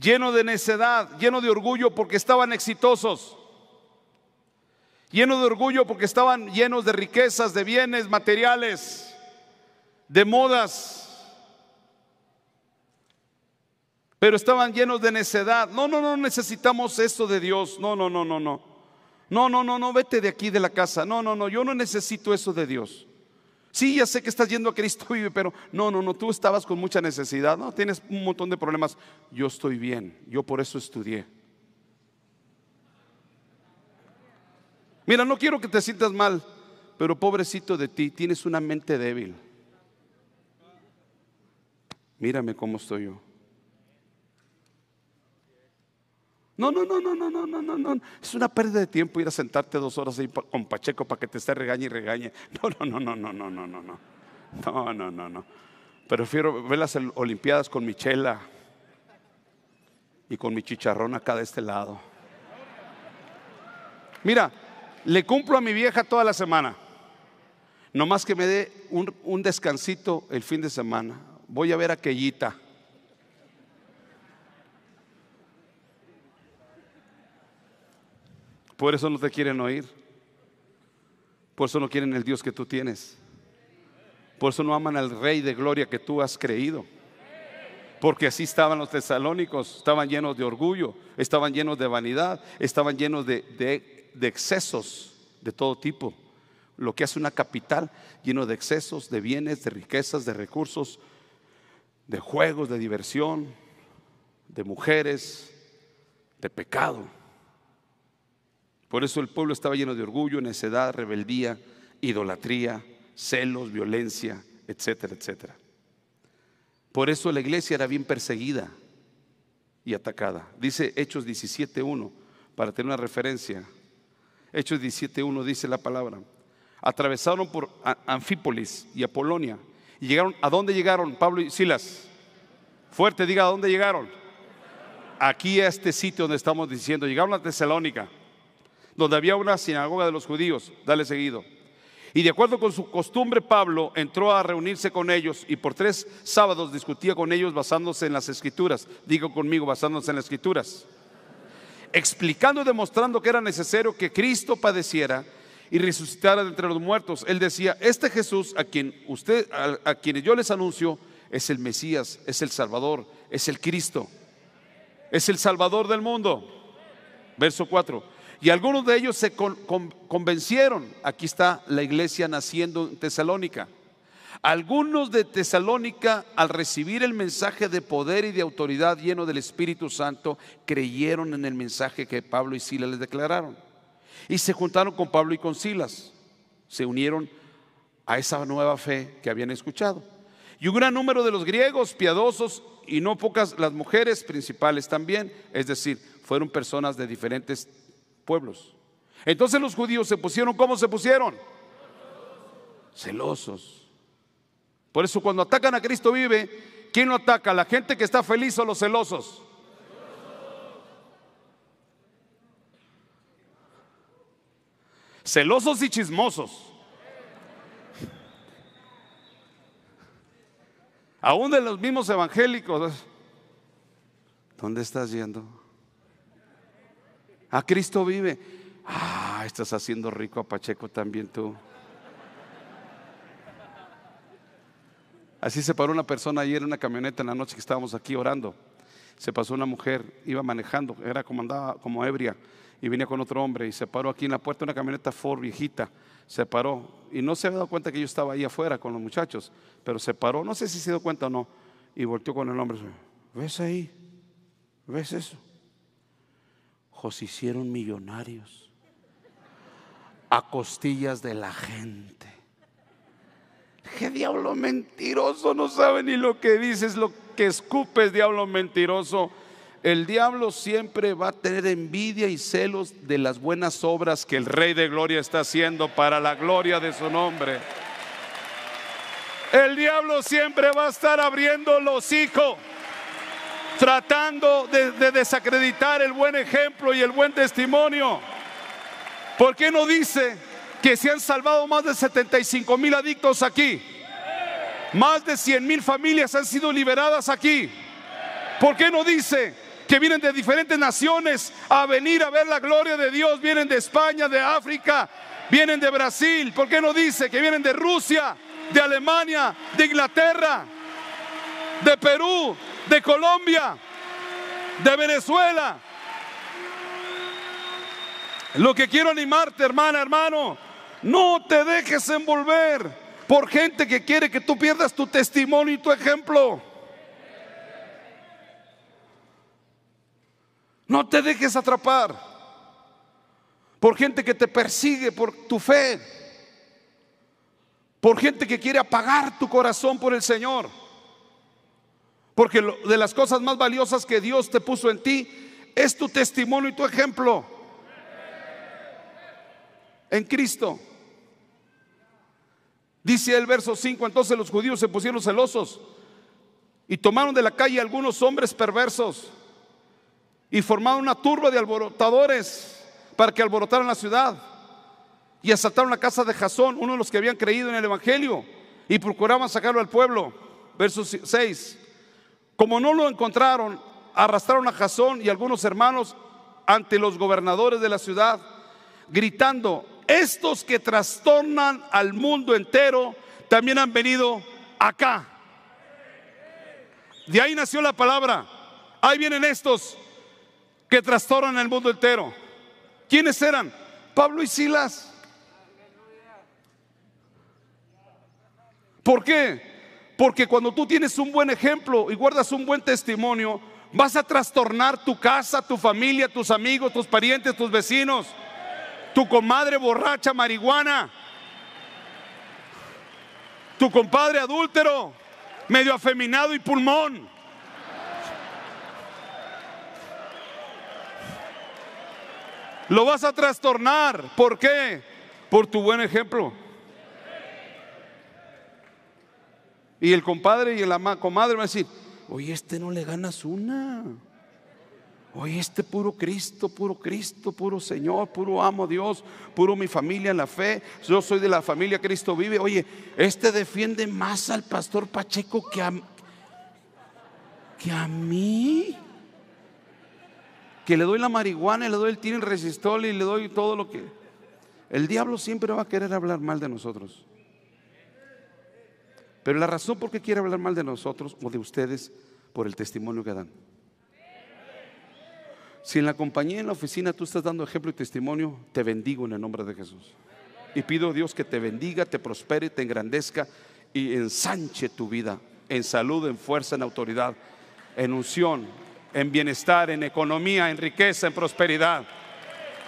[SPEAKER 1] lleno de necedad, lleno de orgullo porque estaban exitosos, lleno de orgullo porque estaban llenos de riquezas, de bienes materiales, de modas. Pero estaban llenos de necedad. No, no, no necesitamos esto de Dios. No, no, no, no, no. No, no, no, no, vete de aquí de la casa. No, no, no, yo no necesito eso de Dios. Sí, ya sé que estás yendo a Cristo pero no, no, no, tú estabas con mucha necesidad, no, tienes un montón de problemas. Yo estoy bien, yo por eso estudié. Mira, no quiero que te sientas mal, pero pobrecito de ti, tienes una mente débil. Mírame cómo estoy yo. No, no, no, no, no, no, no, no, no. Es una pérdida de tiempo ir a sentarte dos horas ahí con Pacheco para que te esté regañe y regañe. No, no, no, no, no, no, no, no, no. No, no, no, no. Prefiero ver las Olimpiadas con mi chela y con mi chicharrón acá de este lado. Mira, le cumplo a mi vieja toda la semana. No más que me dé un, un descansito el fin de semana. Voy a ver a Quellita. Por eso no te quieren oír. Por eso no quieren el Dios que tú tienes. Por eso no aman al Rey de Gloria que tú has creído. Porque así estaban los tesalónicos, estaban llenos de orgullo, estaban llenos de vanidad, estaban llenos de, de excesos de todo tipo. Lo que hace una capital lleno de excesos, de bienes, de riquezas, de recursos, de juegos, de diversión, de mujeres, de pecado. Por eso el pueblo estaba lleno de orgullo, necedad, rebeldía, idolatría, celos, violencia, etcétera, etcétera. Por eso la iglesia era bien perseguida y atacada. Dice Hechos 17.1, para tener una referencia. Hechos 17.1 dice la palabra. Atravesaron por Anfípolis y Apolonia. Y llegaron, ¿a dónde llegaron Pablo y Silas? Fuerte, diga, ¿a dónde llegaron? Aquí a este sitio donde estamos diciendo, llegaron a Tesalónica donde había una sinagoga de los judíos. Dale seguido. Y de acuerdo con su costumbre, Pablo entró a reunirse con ellos y por tres sábados discutía con ellos basándose en las escrituras. Digo conmigo, basándose en las escrituras. Explicando y demostrando que era necesario que Cristo padeciera y resucitara de entre los muertos. Él decía, este Jesús a quien usted, a, quienes yo les anuncio, es el Mesías, es el Salvador, es el Cristo, es el Salvador del mundo. Verso 4. Y algunos de ellos se convencieron. Aquí está la iglesia naciendo en Tesalónica. Algunos de Tesalónica, al recibir el mensaje de poder y de autoridad lleno del Espíritu Santo, creyeron en el mensaje que Pablo y Silas les declararon. Y se juntaron con Pablo y con Silas. Se unieron a esa nueva fe que habían escuchado. Y un gran número de los griegos piadosos y no pocas las mujeres principales también, es decir, fueron personas de diferentes pueblos. Entonces los judíos se pusieron, ¿cómo se pusieron? Celosos. Por eso cuando atacan a Cristo vive, ¿quién lo ataca? ¿La gente que está feliz o los celosos? Celosos y chismosos. Aún de los mismos evangélicos. ¿Dónde estás yendo? A Cristo vive. Ah, estás haciendo rico a Pacheco también tú. Así se paró una persona ayer en una camioneta en la noche que estábamos aquí orando. Se pasó una mujer, iba manejando, era como andaba como ebria y venía con otro hombre y se paró aquí en la puerta una camioneta Ford viejita. Se paró y no se había dado cuenta que yo estaba ahí afuera con los muchachos, pero se paró, no sé si se dio cuenta o no, y volteó con el hombre. ¿Ves ahí? ¿Ves eso? Jos hicieron millonarios a costillas de la gente. ¿Qué diablo mentiroso? No sabe ni lo que dices, lo que escupes, diablo mentiroso. El diablo siempre va a tener envidia y celos de las buenas obras que el Rey de Gloria está haciendo para la gloria de su nombre. El diablo siempre va a estar abriendo los hijos, tratando de, de desacreditar el buen ejemplo y el buen testimonio. ¿Por qué no dice que se han salvado más de 75 mil adictos aquí? Más de 100 mil familias han sido liberadas aquí. ¿Por qué no dice que vienen de diferentes naciones a venir a ver la gloria de Dios? Vienen de España, de África, vienen de Brasil. ¿Por qué no dice que vienen de Rusia, de Alemania, de Inglaterra, de Perú, de Colombia, de Venezuela? Lo que quiero animarte, hermana, hermano, no te dejes envolver por gente que quiere que tú pierdas tu testimonio y tu ejemplo. No te dejes atrapar por gente que te persigue por tu fe, por gente que quiere apagar tu corazón por el Señor. Porque de las cosas más valiosas que Dios te puso en ti es tu testimonio y tu ejemplo en Cristo. Dice el verso 5, entonces los judíos se pusieron celosos y tomaron de la calle algunos hombres perversos y formaron una turba de alborotadores para que alborotaran la ciudad y asaltaron la casa de Jasón, uno de los que habían creído en el Evangelio, y procuraban sacarlo al pueblo. Verso 6. Como no lo encontraron, arrastraron a Jasón y algunos hermanos ante los gobernadores de la ciudad, gritando, estos que trastornan al mundo entero también han venido acá. De ahí nació la palabra. Ahí vienen estos que trastornan el mundo entero. ¿Quiénes eran? Pablo y Silas. ¿Por qué? Porque cuando tú tienes un buen ejemplo y guardas un buen testimonio, vas a trastornar tu casa, tu familia, tus amigos, tus parientes, tus vecinos tu comadre borracha marihuana, tu compadre adúltero, medio afeminado y pulmón. Lo vas a trastornar. ¿Por qué? Por tu buen ejemplo. Y el compadre y la comadre van a decir, oye, este no le ganas una. Oye, este puro Cristo, puro Cristo, puro Señor, puro amo Dios, puro mi familia en la fe. Yo soy de la familia Cristo vive. Oye, este defiende más al pastor Pacheco que a, que a mí. Que le doy la marihuana, y le doy el tiro resistol y le doy todo lo que. El diablo siempre va a querer hablar mal de nosotros. Pero la razón por qué quiere hablar mal de nosotros o de ustedes, por el testimonio que dan. Si en la compañía, en la oficina, tú estás dando ejemplo y testimonio, te bendigo en el nombre de Jesús. Y pido a Dios que te bendiga, te prospere, te engrandezca y ensanche tu vida en salud, en fuerza, en autoridad, en unción, en bienestar, en economía, en riqueza, en prosperidad.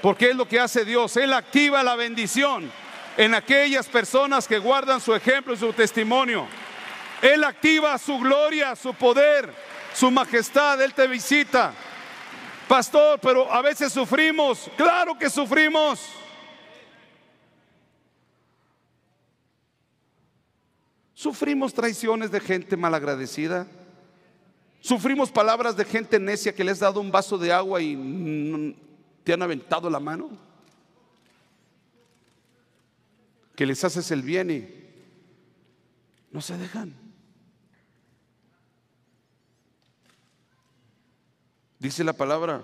[SPEAKER 1] Porque es lo que hace Dios. Él activa la bendición en aquellas personas que guardan su ejemplo y su testimonio. Él activa su gloria, su poder, su majestad. Él te visita. Pastor, pero a veces sufrimos. Claro que sufrimos. Sufrimos traiciones de gente malagradecida. Sufrimos palabras de gente necia que les has dado un vaso de agua y te han aventado la mano. Que les haces el bien y no se dejan. Dice la palabra,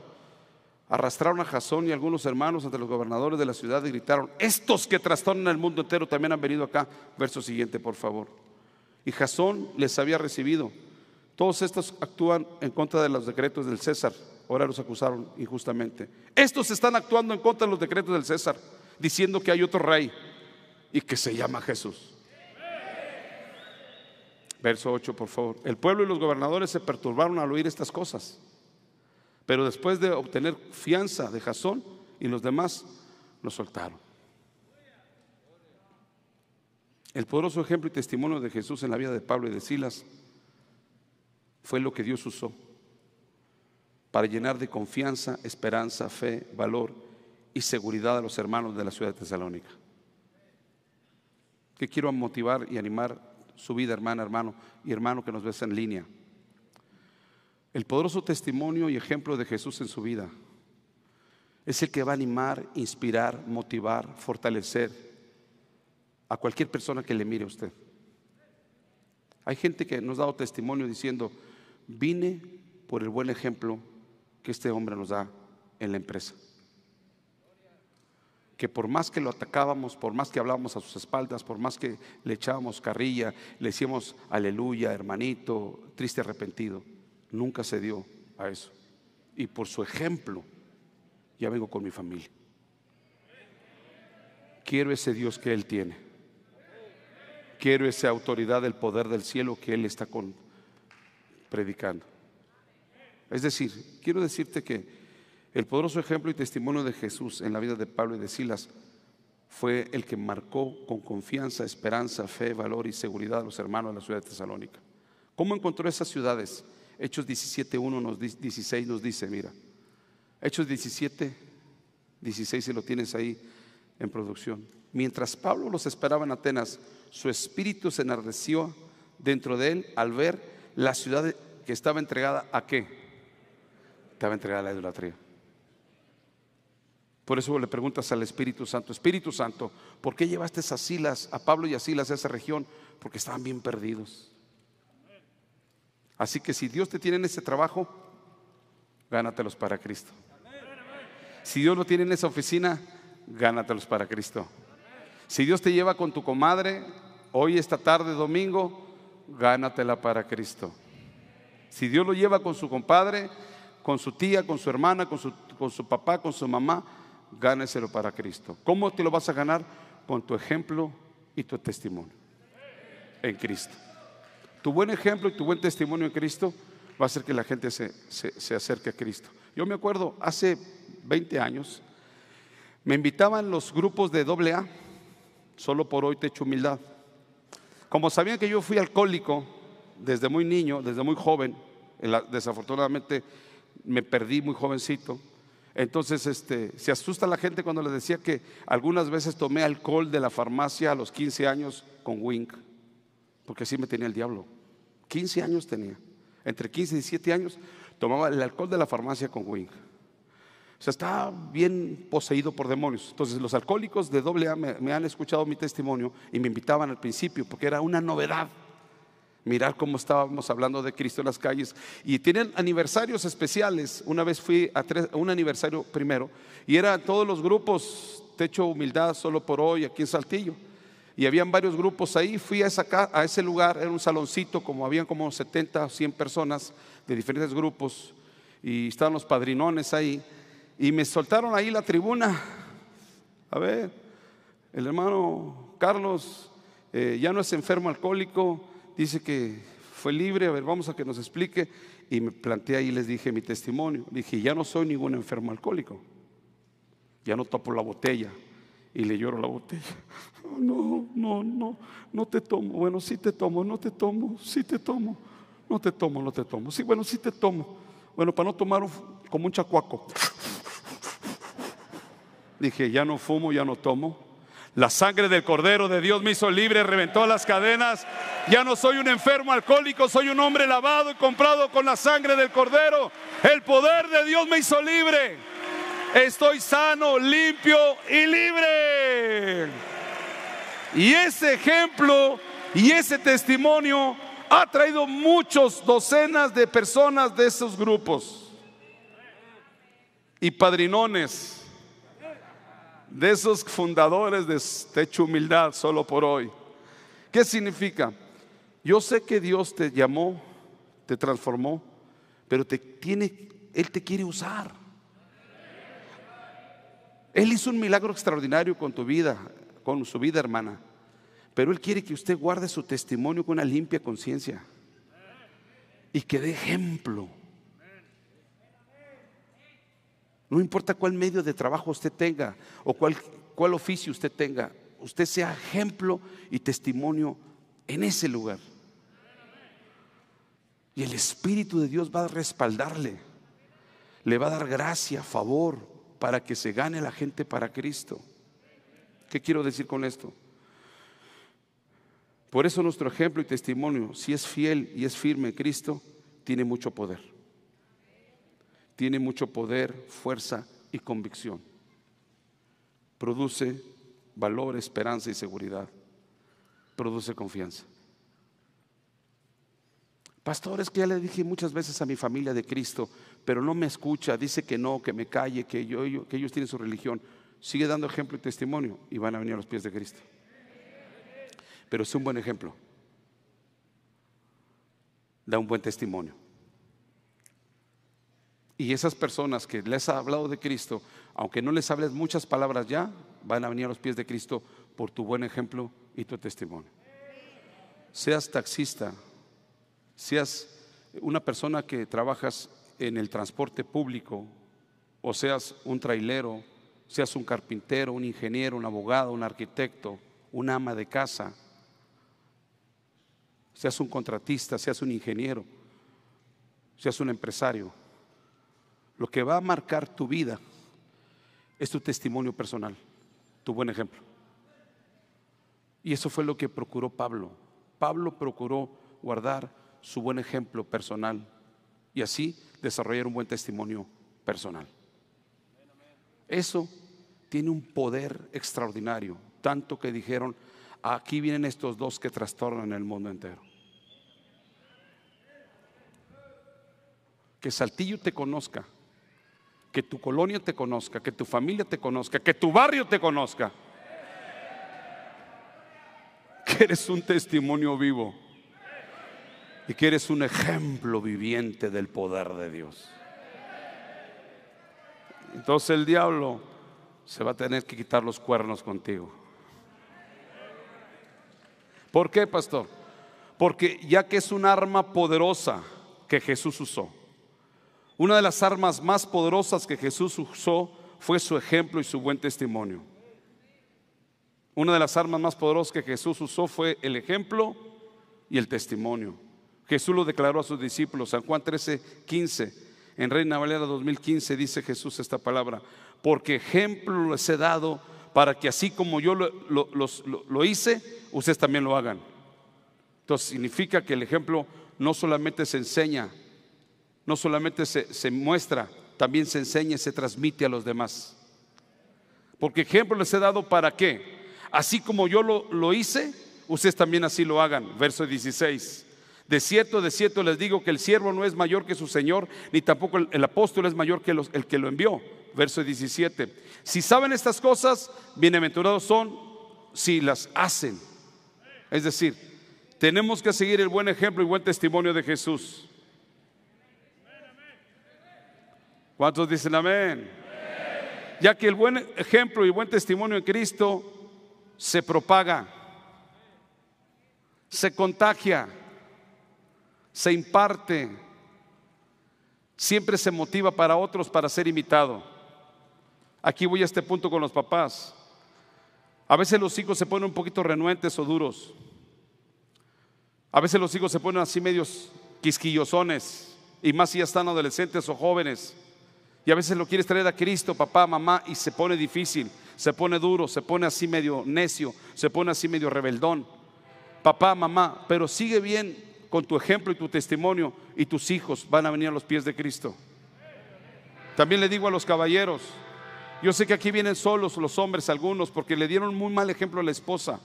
[SPEAKER 1] arrastraron a Jasón y algunos hermanos ante los gobernadores de la ciudad y gritaron, estos que trastornan el mundo entero también han venido acá. Verso siguiente, por favor. Y Jasón les había recibido. Todos estos actúan en contra de los decretos del César. Ahora los acusaron injustamente. Estos están actuando en contra de los decretos del César, diciendo que hay otro rey y que se llama Jesús. Verso 8, por favor. El pueblo y los gobernadores se perturbaron al oír estas cosas. Pero después de obtener fianza de Jasón y los demás, lo soltaron. El poderoso ejemplo y testimonio de Jesús en la vida de Pablo y de Silas fue lo que Dios usó para llenar de confianza, esperanza, fe, valor y seguridad a los hermanos de la ciudad de Tesalónica. Que quiero motivar y animar su vida, hermana, hermano y hermano que nos ves en línea. El poderoso testimonio y ejemplo de Jesús en su vida es el que va a animar, inspirar, motivar, fortalecer a cualquier persona que le mire a usted. Hay gente que nos ha dado testimonio diciendo, vine por el buen ejemplo que este hombre nos da en la empresa. Que por más que lo atacábamos, por más que hablábamos a sus espaldas, por más que le echábamos carrilla, le decíamos aleluya, hermanito, triste arrepentido, nunca se dio a eso. Y por su ejemplo, ya vengo con mi familia. Quiero ese Dios que Él tiene. Quiero esa autoridad del poder del cielo que Él está con, predicando. Es decir, quiero decirte que el poderoso ejemplo y testimonio de Jesús en la vida de Pablo y de Silas fue el que marcó con confianza, esperanza, fe, valor y seguridad a los hermanos de la ciudad de Tesalónica. ¿Cómo encontró esas ciudades? Hechos 17.1 nos 16 nos dice, mira, Hechos 17, 16 si lo tienes ahí en producción. Mientras Pablo los esperaba en Atenas, su espíritu se enardeció dentro de él al ver la ciudad que estaba entregada a qué? Estaba entregada a la idolatría. Por eso le preguntas al Espíritu Santo, Espíritu Santo, ¿por qué llevaste esas Silas, a Pablo y a Silas a esa región? Porque estaban bien perdidos. Así que si Dios te tiene en ese trabajo, gánatelos para Cristo. Si Dios lo tiene en esa oficina, gánatelos para Cristo. Si Dios te lleva con tu comadre, hoy, esta tarde, domingo, gánatela para Cristo. Si Dios lo lleva con su compadre, con su tía, con su hermana, con su, con su papá, con su mamá, gáneselo para Cristo. ¿Cómo te lo vas a ganar? Con tu ejemplo y tu testimonio en Cristo. Tu buen ejemplo y tu buen testimonio en Cristo va a hacer que la gente se, se, acerque a Cristo. Yo me acuerdo, hace 20 años, me invitaban los grupos de AA, solo por hoy te echo humildad. Como sabían que yo fui alcohólico desde muy niño, desde muy joven, desafortunadamente me perdí muy jovencito. Entonces, este, se asusta la gente cuando les decía que algunas veces tomé alcohol de la farmacia a los 15 años con Wink porque así me tenía el diablo. 15 años tenía. Entre 15 y 17 años tomaba el alcohol de la farmacia con Wing. O sea, estaba bien poseído por demonios. Entonces, los alcohólicos de AA me, me han escuchado mi testimonio y me invitaban al principio porque era una novedad mirar cómo estábamos hablando de Cristo en las calles. Y tienen aniversarios especiales. Una vez fui a, a, un aniversario primero y eran todos los grupos, Techo Humildad, solo por hoy, aquí en Saltillo y habían varios grupos ahí. Fui a, a ese lugar, era un saloncito, como habían como 70 o 100 personas de diferentes grupos y estaban los padrinones ahí y me soltaron ahí la tribuna. A ver, el hermano Carlos eh, ya no es enfermo alcohólico, dice que fue libre, a ver, vamos a que nos explique. Y me planteé ahí y les dije mi testimonio. Dije, ya no soy ningún enfermo alcohólico, ya no topo la botella, y le lloro la botella. no, no, no, no te tomo. Bueno, sí te tomo, no te tomo, sí te tomo. No te tomo, no te tomo. Sí, bueno, sí te tomo. Bueno, para no tomar como un chacuaco. Dije, ya no fumo, ya no tomo. La sangre del Cordero de Dios me hizo libre, reventó las cadenas. Ya no soy un enfermo alcohólico, soy un hombre lavado y comprado con la sangre del Cordero. El poder de Dios me hizo libre. Estoy sano, limpio y libre. Y ese ejemplo y ese testimonio ha traído muchos, docenas de personas de esos grupos. Y padrinones de esos fundadores de Techo Humildad solo por hoy. ¿Qué significa? Yo sé que Dios te llamó, te transformó, pero te tiene, Él te quiere usar. Él hizo un milagro extraordinario con tu vida, con su vida, hermana. Pero Él quiere que usted guarde su testimonio con una limpia conciencia y que dé ejemplo. No importa cuál medio de trabajo usted tenga o cuál, cuál oficio usted tenga, usted sea ejemplo y testimonio en ese lugar. Y el Espíritu de Dios va a respaldarle, le va a dar gracia, favor, para que se gane la gente para Cristo. ¿Qué quiero decir con esto? Por eso nuestro ejemplo y testimonio, si es fiel y es firme en Cristo, tiene mucho poder. Tiene mucho poder, fuerza y convicción. Produce valor, esperanza y seguridad. Produce confianza. Pastor, es que ya le dije muchas veces a mi familia de Cristo, pero no me escucha, dice que no, que me calle, que, yo, que ellos tienen su religión. Sigue dando ejemplo y testimonio y van a venir a los pies de Cristo pero es un buen ejemplo. Da un buen testimonio. Y esas personas que les ha hablado de Cristo, aunque no les hables muchas palabras ya, van a venir a los pies de Cristo por tu buen ejemplo y tu testimonio. Seas taxista, seas una persona que trabajas en el transporte público, o seas un trailero, seas un carpintero, un ingeniero, un abogado, un arquitecto, un ama de casa, seas un contratista, seas un ingeniero, seas un empresario, lo que va a marcar tu vida es tu testimonio personal, tu buen ejemplo. Y eso fue lo que procuró Pablo. Pablo procuró guardar su buen ejemplo personal y así desarrollar un buen testimonio personal. Eso tiene un poder extraordinario, tanto que dijeron, aquí vienen estos dos que trastornan el mundo entero. Que Saltillo te conozca, que tu colonia te conozca, que tu familia te conozca, que tu barrio te conozca. Que eres un testimonio vivo y que eres un ejemplo viviente del poder de Dios. Entonces el diablo se va a tener que quitar los cuernos contigo. ¿Por qué, pastor? Porque ya que es un arma poderosa que Jesús usó. Una de las armas más poderosas que Jesús usó fue su ejemplo y su buen testimonio. Una de las armas más poderosas que Jesús usó fue el ejemplo y el testimonio. Jesús lo declaró a sus discípulos. San Juan 13, 15. En Reina Valera 2015 dice Jesús esta palabra. Porque ejemplo les he dado para que así como yo lo, hice, ustedes también lo hagan. Entonces significa que el ejemplo no solamente se enseña, no solamente se, se, muestra, también se enseña y se transmite a los demás. Porque ejemplo les he dado para qué. Así como yo lo, hice, ustedes también así lo hagan. Verso 16. De cierto, de cierto les digo que el siervo no es mayor que su Señor, ni tampoco el, apóstol es mayor que el que lo envió verso 17. Si saben estas cosas, bienaventurados son si las hacen. Es decir, tenemos que seguir el buen ejemplo y buen testimonio de Jesús. ¿Cuántos dicen amén? Ya que el buen ejemplo y buen testimonio de Cristo se propaga, se contagia, se imparte, siempre se motiva para otros para ser imitado. Aquí voy a este punto con los papás. A veces los hijos se ponen un poquito renuentes o duros. A veces los hijos se ponen así medios quisquillosones. Y más si ya están adolescentes o jóvenes. Y a veces lo quieres traer a Cristo, papá, mamá, y se pone difícil, se pone duro, se pone así medio necio, se pone así medio rebeldón. Papá, mamá, pero sigue bien con tu ejemplo y tu testimonio y tus hijos van a venir a los pies de Cristo. También le digo a los caballeros, yo sé que aquí vienen solos los hombres algunos porque le dieron muy mal ejemplo a la esposa.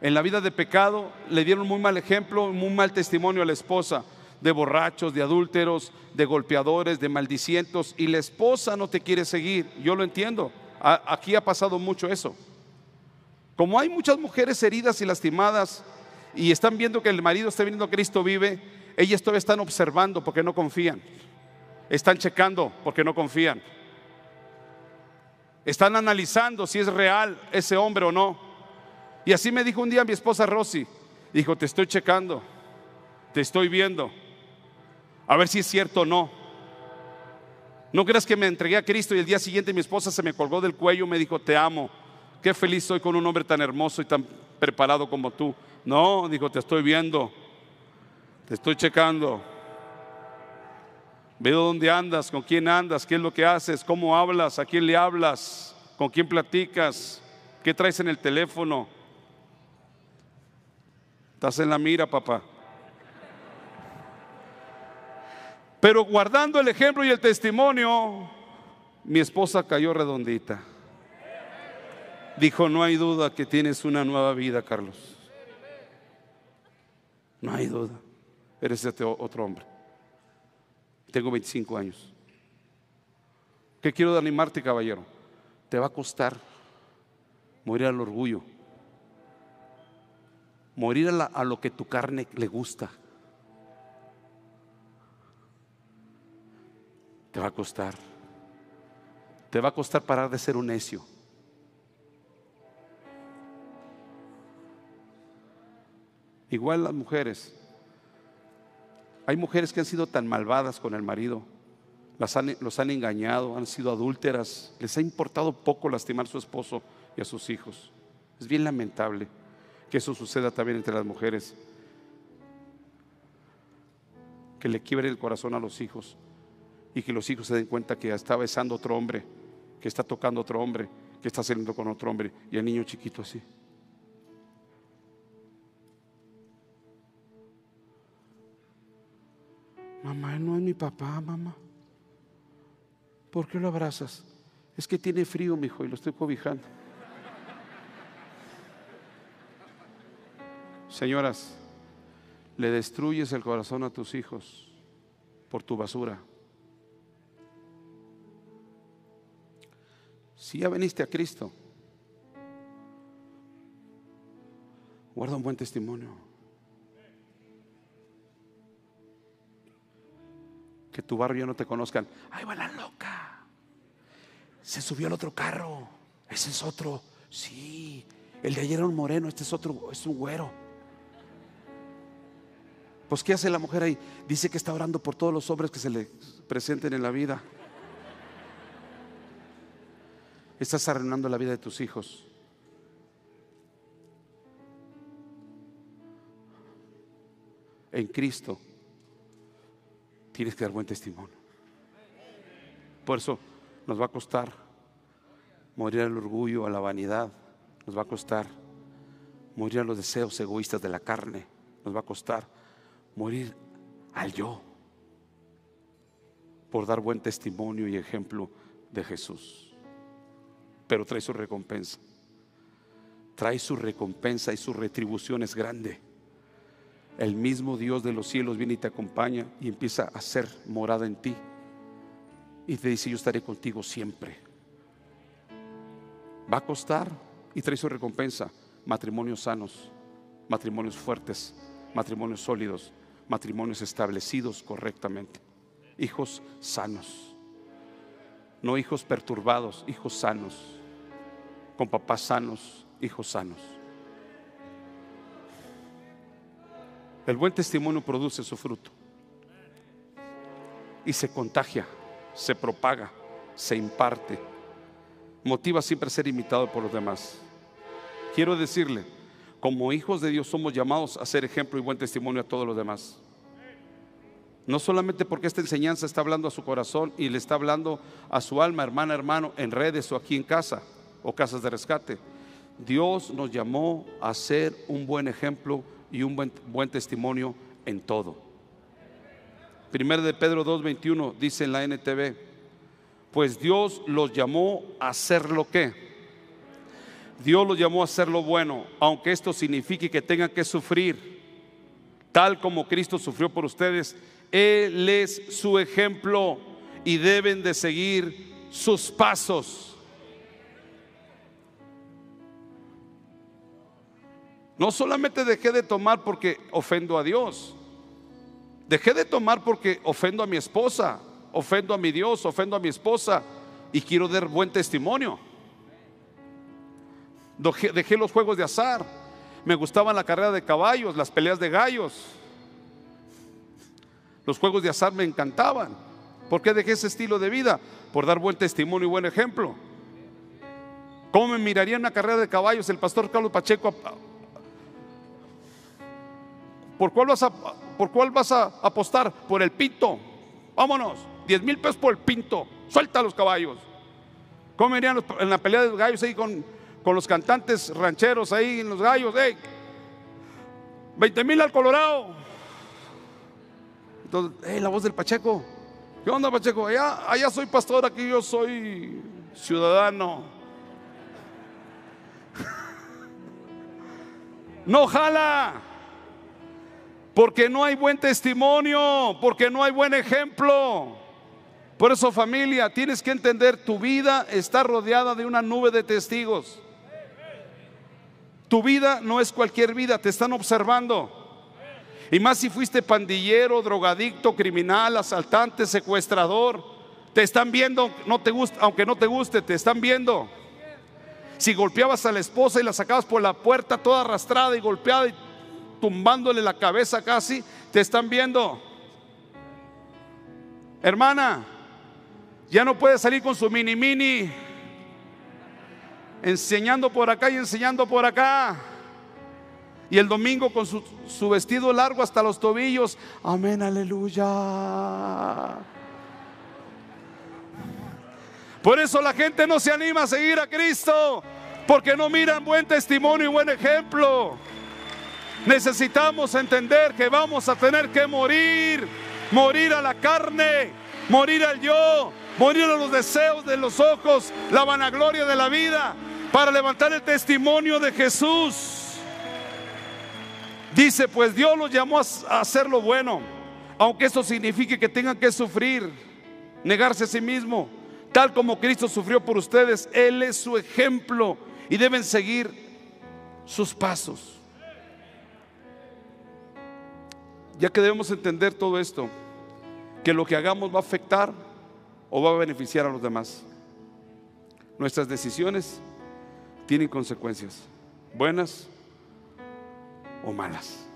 [SPEAKER 1] En la vida de pecado le dieron muy mal ejemplo, muy mal testimonio a la esposa de borrachos, de adúlteros, de golpeadores, de maldicientos, y la esposa no te quiere seguir. Yo lo entiendo. Aquí ha pasado mucho eso. Como hay muchas mujeres heridas y lastimadas y están viendo que el marido está viniendo, Cristo vive, ellas todavía están observando porque no confían. Están checando porque no confían. Están analizando si es real ese hombre o no. Y así me dijo un día mi esposa Rosy. Dijo, te estoy checando, te estoy viendo a ver si es cierto o no. No creas que me entregué a Cristo y el día siguiente mi esposa se me colgó del cuello y me dijo, te amo. Qué feliz soy con un hombre tan hermoso y tan preparado como tú. No, dijo, te estoy viendo. Te estoy checando. Veo dónde andas, con quién andas, qué es lo que haces, cómo hablas, a quién le hablas, con quién platicas, qué traes en el teléfono. Estás en la mira, papá. Pero guardando el ejemplo y el testimonio, mi esposa cayó redondita. Dijo, no hay duda que tienes una nueva vida, Carlos. No hay duda. Eres este otro hombre. Tengo 25 años. ¿Qué quiero de animarte, caballero? Te va a costar morir al orgullo. Morir a, a lo que tu carne le gusta. Te va a costar. Te va a costar parar de ser un necio. Igual las mujeres. Hay mujeres que han sido tan malvadas con el marido, las los han engañado, han sido adúlteras, les ha importado poco lastimar a su esposo y a sus hijos. Es bien lamentable que eso suceda también entre las mujeres, que le quiebre el corazón a los hijos y que los hijos se den cuenta que está besando otro hombre, que está tocando otro hombre, que está saliendo con otro hombre y el niño chiquito así. Mamá, no es mi papá, mamá. ¿Por qué lo abrazas? Es que tiene frío, mi hijo, y lo estoy cobijando. Señoras, le destruyes el corazón a tus hijos por tu basura. Si ya veniste a Cristo, guarda un buen testimonio. Que tu barrio no te conozcan. Ay, va la loca. Se subió al otro carro. Ese es otro. Sí. El de ayer era un moreno, este es otro, es un güero. Pues, ¿qué hace la mujer ahí? Dice que está orando por todos los hombres que se le presenten en la vida. Estás arruinando la vida de tus hijos. En Cristo tienes que dar buen testimonio. Por eso nos va a costar morir al orgullo, a la vanidad. Nos va a costar morir a los deseos egoístas de la carne. Nos va a costar morir al yo por dar buen testimonio y ejemplo de Jesús pero trae su recompensa. Trae su recompensa y su retribución es grande. El mismo Dios de los cielos viene y te acompaña y empieza a ser morada en ti. Y te dice, yo estaré contigo siempre. Va a costar y trae su recompensa. Matrimonios sanos, matrimonios fuertes, matrimonios sólidos, matrimonios establecidos correctamente. Hijos sanos. No hijos perturbados, hijos sanos con papás sanos, hijos sanos. El buen testimonio produce su fruto y se contagia, se propaga, se imparte, motiva siempre a ser imitado por los demás. Quiero decirle, como hijos de Dios somos llamados a ser ejemplo y buen testimonio a todos los demás. No solamente porque esta enseñanza está hablando a su corazón y le está hablando a su alma, hermana, hermano, en redes o aquí en casa o casas de rescate. Dios nos llamó a ser un buen ejemplo y un buen, buen testimonio en todo. Primero de Pedro 2.21 dice en la NTV, pues Dios los llamó a hacer lo que. Dios los llamó a hacer lo bueno, aunque esto signifique que tengan que sufrir, tal como Cristo sufrió por ustedes. Él es su ejemplo y deben de seguir sus pasos. No solamente dejé de tomar porque ofendo a Dios, dejé de tomar porque ofendo a mi esposa, ofendo a mi Dios, ofendo a mi esposa y quiero dar buen testimonio. Dejé, los juegos de azar, me gustaban la carrera de caballos, las peleas de gallos. Los juegos de azar me encantaban. ¿Por qué dejé ese estilo de vida? Por dar buen testimonio y buen ejemplo. ¿Cómo me miraría en una carrera de caballos el pastor Carlos Pacheco ¿Por cuál vas a, por cuál vas a apostar? Por el pinto. Vámonos. 10 mil pesos por el pinto. Suelta los caballos. ¿Cómo irían en la pelea de los gallos ahí con, con los cantantes rancheros ahí en los gallos? 20 mil al Colorado. Entonces, la voz del Pacheco. ¿Qué onda, Pacheco? Allá, allá soy pastor, aquí yo soy ciudadano. No jala. Porque no hay buen testimonio, porque no hay buen ejemplo. Por eso familia, tienes que entender, tu vida está rodeada de una nube de testigos. Tu vida no es cualquier vida, te están observando. Y más si fuiste pandillero, drogadicto, criminal, asaltante, secuestrador, te están viendo, no te gusta, aunque no te guste, te están viendo. Si golpeabas a la esposa y la sacabas por la puerta toda arrastrada y golpeada tumbándole la cabeza casi, te están viendo. Hermana, ya no puede salir con su mini mini, enseñando por acá y enseñando por acá. Y el domingo con su, su vestido largo hasta los tobillos. Amén, aleluya. Por eso la gente no se anima a seguir a Cristo, porque no miran buen testimonio y buen ejemplo. Necesitamos entender que vamos a tener que morir, morir a la carne, morir al yo, morir a los deseos de los ojos, la vanagloria de la vida, para levantar el testimonio de Jesús. Dice, pues Dios los llamó a hacer lo bueno, aunque eso signifique que tengan que sufrir, negarse a sí mismo, tal como Cristo sufrió por ustedes. Él es su ejemplo y deben seguir sus pasos. Ya que debemos entender todo esto, que lo que hagamos va a afectar o va a beneficiar a los demás. Nuestras decisiones tienen consecuencias, buenas o malas.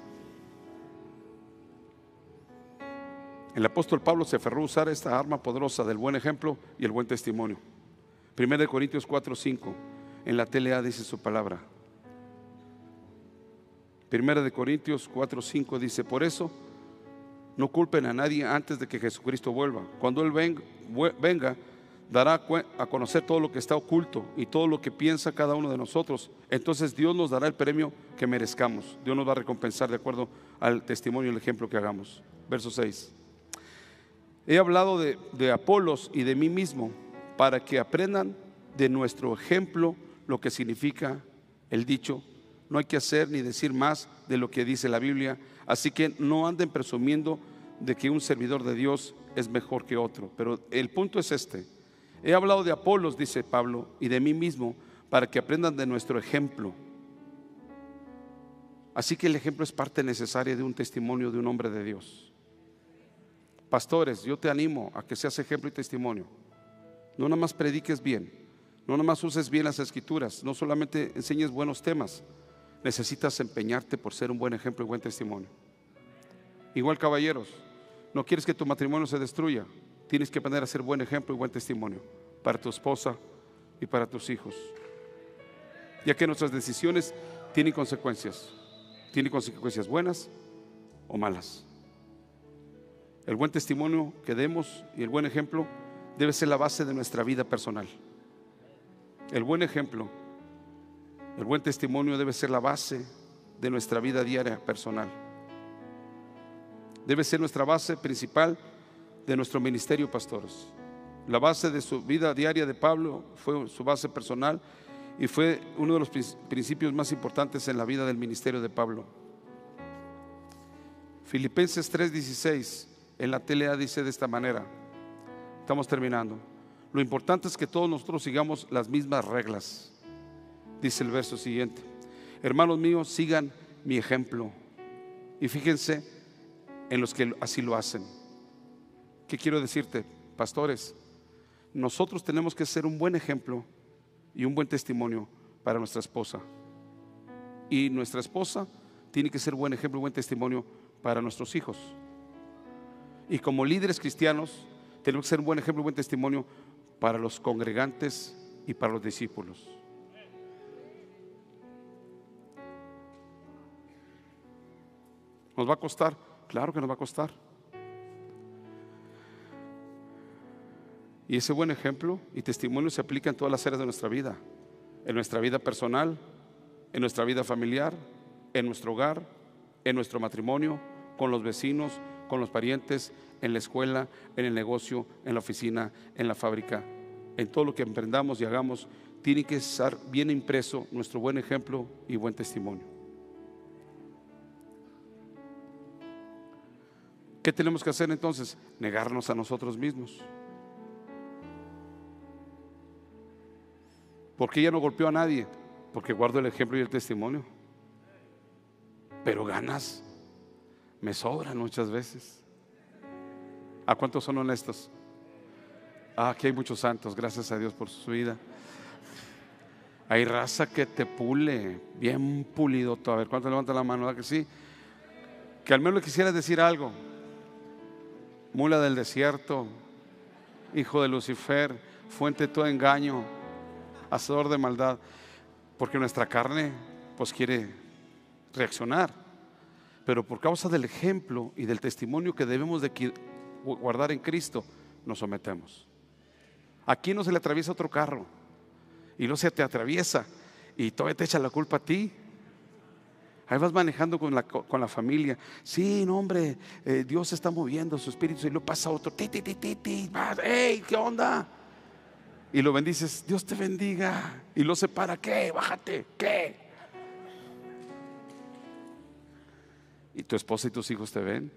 [SPEAKER 1] El apóstol Pablo se aferró a usar esta arma poderosa del buen ejemplo y el buen testimonio. 1 Corintios 4, 5, en la TLA dice su palabra. Primera de Corintios 4, 5 dice, por eso no culpen a nadie antes de que Jesucristo vuelva. Cuando Él venga, dará a conocer todo lo que está oculto y todo lo que piensa cada uno de nosotros. Entonces Dios nos dará el premio que merezcamos. Dios nos va a recompensar de acuerdo al testimonio y el ejemplo que hagamos. Verso 6. He hablado de, de Apolos y de mí mismo para que aprendan de nuestro ejemplo lo que significa el dicho no hay que hacer ni decir más de lo que dice la Biblia. Así que no anden presumiendo de que un servidor de Dios es mejor que otro. Pero el punto es este. He hablado de Apolos, dice Pablo, y de mí mismo, para que aprendan de nuestro ejemplo. Así que el ejemplo es parte necesaria de un testimonio de un hombre de Dios. Pastores, yo te animo a que seas ejemplo y testimonio. No nada más prediques bien, no nada más uses bien las escrituras, no solamente enseñes buenos temas, necesitas empeñarte por ser un buen ejemplo y buen testimonio. Igual caballeros, no quieres que tu matrimonio se destruya, tienes que aprender a ser buen ejemplo y buen testimonio para tu esposa y para tus hijos. Ya que nuestras decisiones tienen consecuencias, tienen consecuencias buenas o malas. El buen testimonio que demos y el buen ejemplo debe ser la base de nuestra vida personal. El buen ejemplo, el buen testimonio debe ser la base de nuestra vida diaria personal. Debe ser nuestra base principal de nuestro ministerio, pastores. La base de su vida diaria de Pablo fue su base personal y fue uno de los principios más importantes en la vida del ministerio de Pablo. Filipenses 3:16 en la TLA dice de esta manera, estamos terminando, lo importante es que todos nosotros sigamos las mismas reglas, dice el verso siguiente. Hermanos míos, sigan mi ejemplo y fíjense en los que así lo hacen. ¿Qué quiero decirte, pastores? Nosotros tenemos que ser un buen ejemplo y un buen testimonio para nuestra esposa. Y nuestra esposa tiene que ser buen ejemplo y buen testimonio para nuestros hijos. Y como líderes cristianos, tenemos que ser un buen ejemplo y buen testimonio para los congregantes y para los discípulos. ¿Nos va a costar? Claro que nos va a costar. Y ese buen ejemplo y testimonio se aplica en todas las áreas de nuestra vida, en nuestra vida personal, en nuestra vida familiar, en nuestro hogar, en nuestro matrimonio, con los vecinos, con los parientes, en la escuela, en el negocio, en la oficina, en la fábrica, en todo lo que emprendamos y hagamos, tiene que estar bien impreso nuestro buen ejemplo y buen testimonio. ¿Qué tenemos que hacer entonces? Negarnos a nosotros mismos. Porque ella no golpeó a nadie? Porque guardo el ejemplo y el testimonio. Pero ganas me sobran muchas veces. ¿A cuántos son honestos? Ah, aquí hay muchos santos, gracias a Dios por su vida. Hay raza que te pule, bien pulido. A ver, ¿cuánto levanta la mano? ¿verdad que sí? Que al menos le quisiera decir algo. Mula del desierto, hijo de Lucifer, fuente de todo engaño hacedor de maldad, porque nuestra carne pues quiere reaccionar. Pero por causa del ejemplo y del testimonio que debemos de guardar en Cristo, nos sometemos. Aquí no se le atraviesa otro carro y no se te atraviesa y todavía te echa la culpa a ti. Ahí vas manejando con la, con la familia. Sí, no, hombre, eh, Dios está moviendo su espíritu y lo pasa otro. Ti, ti, ti, ti, ¡Ey, qué onda! y lo bendices, Dios te bendiga. Y lo separa, ¿qué? Bájate, ¿qué? Y tu esposa y tus hijos te ven.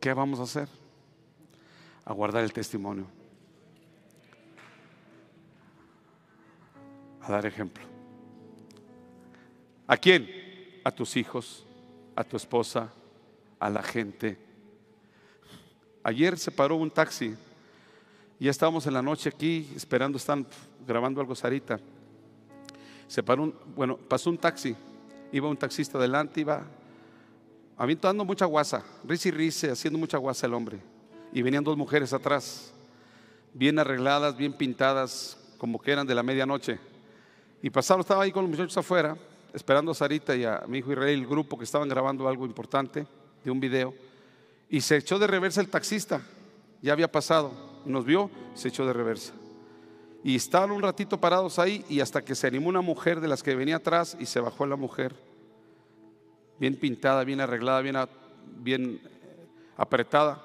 [SPEAKER 1] ¿Qué vamos a hacer? A guardar el testimonio. A dar ejemplo. ¿A quién? A tus hijos, a tu esposa, a la gente Ayer se paró un taxi. Ya estábamos en la noche aquí esperando, están grabando algo Sarita. Se paró un, bueno, pasó un taxi. Iba un taxista adelante, iba aventando mucha guasa, risa y risa, haciendo mucha guasa el hombre. Y venían dos mujeres atrás, bien arregladas, bien pintadas, como que eran de la medianoche. Y pasaron, estaba ahí con los muchachos afuera, esperando a Sarita y a mi hijo Israel, el grupo que estaban grabando algo importante de un video. Y se echó de reversa el taxista. Ya había pasado. Nos vio, se echó de reversa. Y estaban un ratito parados ahí y hasta que se animó una mujer de las que venía atrás y se bajó la mujer. Bien pintada, bien arreglada, bien, bien apretada.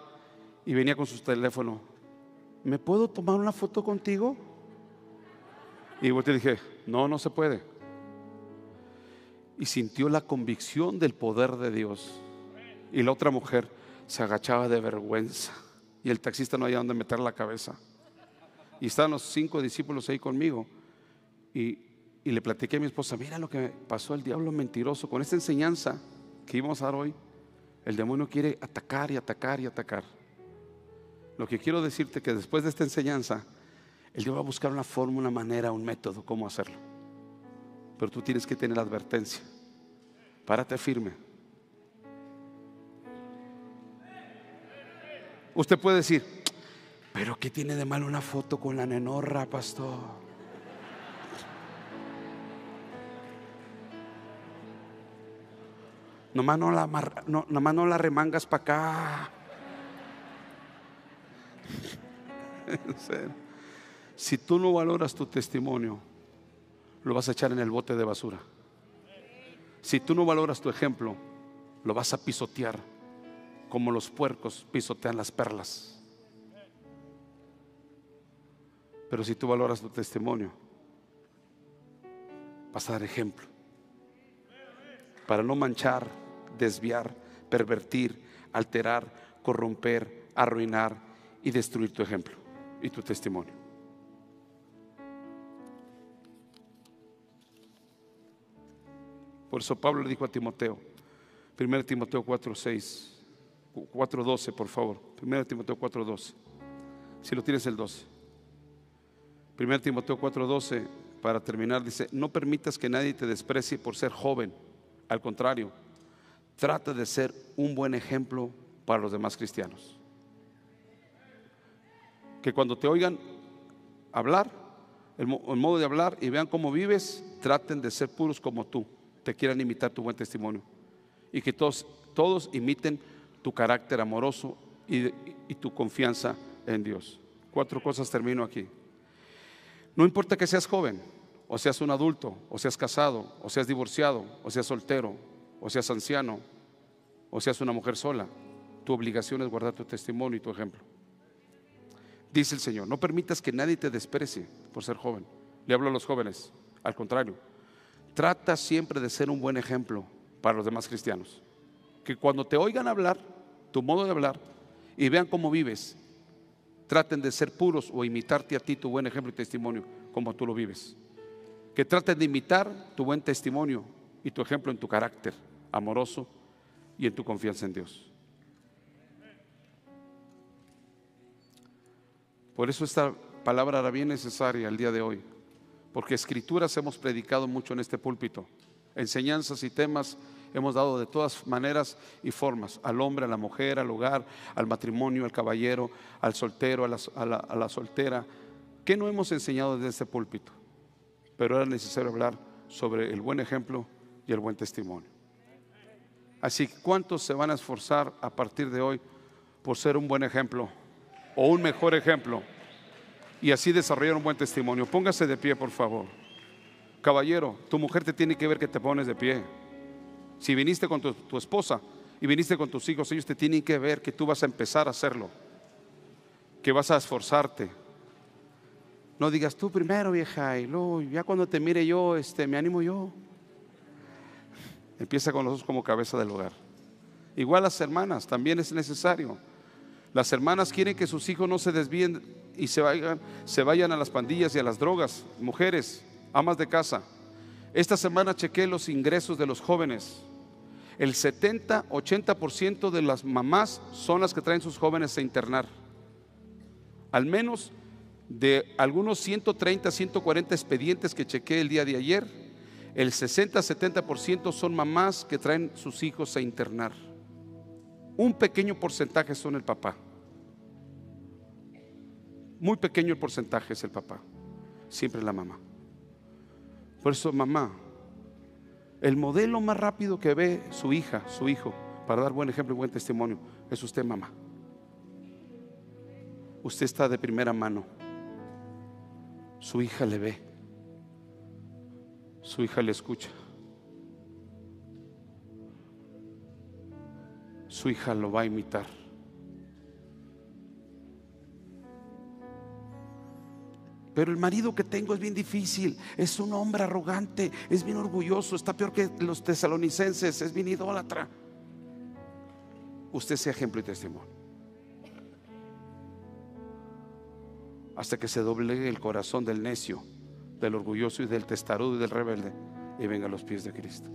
[SPEAKER 1] Y venía con su teléfono. ¿Me puedo tomar una foto contigo? Y yo te dije, no, no se puede. Y sintió la convicción del poder de Dios. Y la otra mujer, se agachaba de vergüenza y el taxista no había dónde meter la cabeza. Y estaban los cinco discípulos ahí conmigo y, le platiqué a mi esposa, mira lo que pasó el diablo mentiroso con esta enseñanza que íbamos a dar hoy. El demonio quiere atacar y atacar y atacar. Lo que quiero decirte que después de esta enseñanza, el diablo va a buscar una forma, una manera, un método, cómo hacerlo. Pero tú tienes que tener advertencia. Párate firme. Usted puede decir, pero ¿qué tiene de malo una foto con la nenorra, pastor? Nomás no la, no, nomás no la remangas para acá. si tú no valoras tu testimonio, lo vas a echar en el bote de basura. Si tú no valoras tu ejemplo, lo vas a pisotear como los puercos pisotean las perlas. Pero si tú valoras tu testimonio, vas a dar ejemplo. Para no manchar, desviar, pervertir, alterar, corromper, arruinar y destruir tu ejemplo y tu testimonio. Por eso Pablo le dijo a Timoteo, 1 Timoteo 4:6, 4:12, por favor. 1 Timoteo 4:12. Si lo tienes el 12. 1 Timoteo 4:12, para terminar, dice, no permitas que nadie te desprecie por ser joven. Al contrario, trata de ser un buen ejemplo para los demás cristianos. Que cuando te oigan hablar, el, modo de hablar y vean cómo vives, traten de ser puros como tú, te quieran imitar tu buen testimonio. Y que todos, todos imiten tu carácter amoroso y, y tu confianza en Dios. Cuatro cosas termino aquí. No importa que seas joven, o seas un adulto, o seas casado, o seas divorciado, o seas soltero, o seas anciano, o seas una mujer sola, tu obligación es guardar tu testimonio y tu ejemplo. Dice el Señor, no permitas que nadie te desprecie por ser joven. Le hablo a los jóvenes, al contrario, trata siempre de ser un buen ejemplo para los demás cristianos. Que cuando te oigan hablar, tu modo de hablar, y vean cómo vives, traten de ser puros o imitarte a ti tu buen ejemplo y testimonio como tú lo vives. Que traten de imitar tu buen testimonio y tu ejemplo en tu carácter amoroso y en tu confianza en Dios. Por eso esta palabra era bien necesaria el día de hoy, porque escrituras hemos predicado mucho en este púlpito, enseñanzas y temas hemos dado de todas maneras y formas, al hombre, a la mujer, al hogar, al matrimonio, al caballero, al soltero, a la, soltera. ¿Qué no hemos enseñado desde este púlpito? Pero era necesario hablar sobre el buen ejemplo y el buen testimonio. Así ¿cuántos se van a esforzar a partir de hoy por ser un buen ejemplo o un mejor ejemplo y así desarrollar un buen testimonio? Póngase de pie, por favor. Caballero, tu mujer te tiene que ver que te pones de pie. Si viniste con tu, esposa y viniste con tus hijos, ellos te tienen que ver que tú vas a empezar a hacerlo, que vas a esforzarte. No digas tú primero, vieja, y luego ya cuando te mire yo, este, me animo yo. Empieza con los dos como cabeza del hogar. Igual las hermanas, también es necesario. Las hermanas quieren que sus hijos no se desvíen y se vayan, se vayan a las pandillas y a las drogas. Mujeres, amas de casa, esta semana chequé los ingresos de los jóvenes. El 70-80% de las mamás son las que traen sus jóvenes a internar. Al menos de algunos 130, 140 expedientes que chequé el día de ayer, el 60-70% son mamás que traen sus hijos a internar. Un pequeño porcentaje son el papá. Muy pequeño el porcentaje es el papá. Siempre la mamá. Por eso, mamá, el modelo más rápido que ve su hija, su hijo, para dar buen ejemplo y buen testimonio, es usted, mamá. Usted está de primera mano. Su hija le ve. Su hija le escucha. Su hija lo va a imitar. Pero el marido que tengo es bien difícil, es un hombre arrogante, es bien orgulloso, está peor que los tesalonicenses, es bien idólatra. Usted sea ejemplo y testimonio. Hasta que se doblegue el corazón del necio, del orgulloso y del testarudo y del rebelde y venga a los pies de Cristo.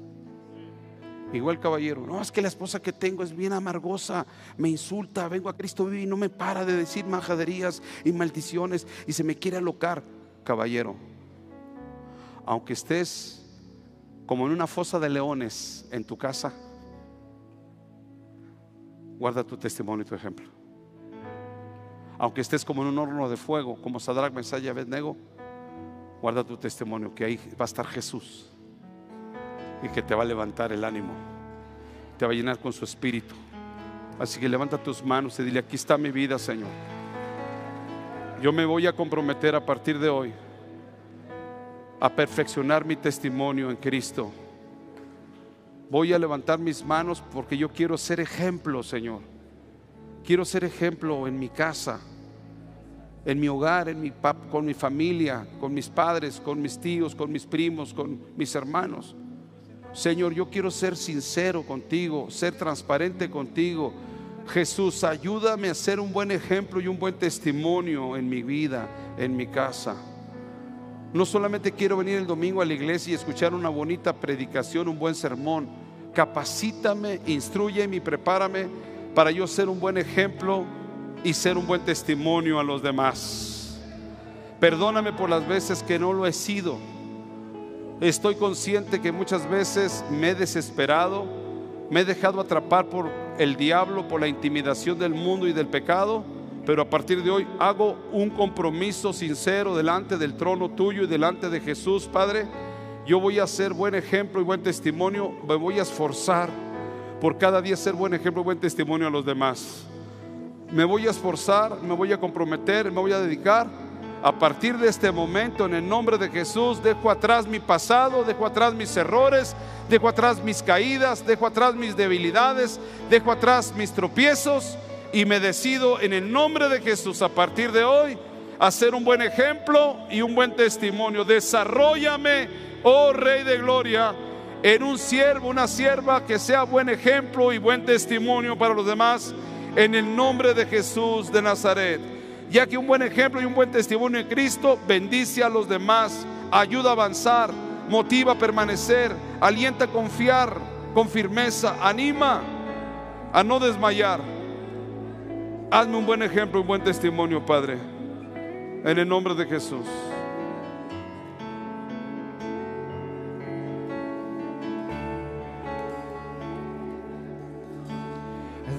[SPEAKER 1] Igual caballero, no, es que la esposa que tengo es bien amargosa, me insulta, vengo a Cristo y no me para de decir majaderías y maldiciones y se me quiere alocar. Caballero, aunque estés como en una fosa de leones en tu casa, guarda tu testimonio y tu ejemplo. Aunque estés como en un horno de fuego, como Sadrach, Mesaya y Abednego, guarda tu testimonio, que ahí va a estar Jesús y que te va a levantar el ánimo. te va a llenar con su espíritu. Así que levanta tus manos y dile, aquí está mi vida, Señor. Yo me voy a comprometer a partir de hoy a perfeccionar mi testimonio en Cristo. Voy a levantar mis manos porque yo quiero ser ejemplo, Señor. Quiero ser ejemplo en mi casa, en mi hogar, en mi con mi familia, con mis padres, con mis tíos, con mis primos, con mis hermanos. Señor, yo quiero ser sincero contigo, ser transparente contigo. Jesús, ayúdame a ser un buen ejemplo y un buen testimonio en mi vida, en mi casa. No solamente quiero venir el domingo a la iglesia y escuchar una bonita predicación, un buen sermón. Capacítame, instruyeme y prepárame para yo ser un buen ejemplo y ser un buen testimonio a los demás. Perdóname por las veces que no lo he sido. Estoy consciente que muchas veces me he desesperado, me he dejado atrapar por el diablo, por la intimidación del mundo y del pecado pero a partir de hoy hago un compromiso sincero delante del trono tuyo y delante de Jesús, Padre. Yo voy a ser buen ejemplo y buen testimonio, me voy a esforzar por cada día ser buen ejemplo y buen testimonio a los demás. Me voy a esforzar, me voy a comprometer, me voy a dedicar. A partir de este momento, en el nombre de Jesús, dejo atrás mi pasado, dejo atrás mis errores, dejo atrás mis caídas, dejo atrás mis debilidades, dejo atrás mis tropiezos y me decido en el nombre de Jesús a partir de hoy a ser un buen ejemplo y un buen testimonio. Desarrollame, oh Rey de Gloria, en un siervo, una sierva que sea buen ejemplo y buen testimonio para los demás, en el nombre de Jesús de Nazaret. Ya que un buen ejemplo y un buen testimonio en Cristo bendice a los demás, ayuda a avanzar, motiva a permanecer, alienta a confiar con firmeza, anima a no desmayar. Hazme un buen ejemplo, un buen testimonio, Padre. En el nombre de Jesús.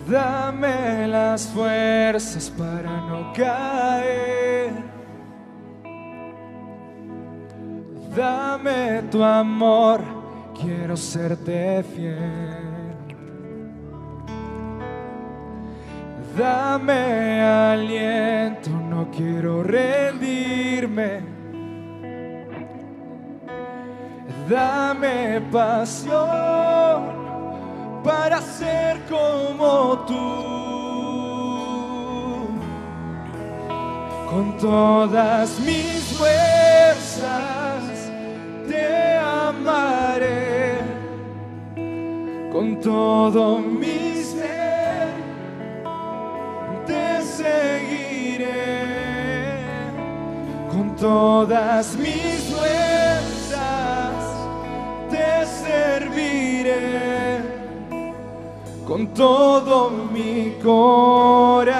[SPEAKER 2] Dame las fuerzas para no caer. Dame tu amor, quiero serte fiel. Dame aliento, no quiero rendirme. Dame pasión para ser como tú. Con todas mis fuerzas te amaré. Con todo mi seguiré con todas mis fuerzas, te serviré con todo mi corazón,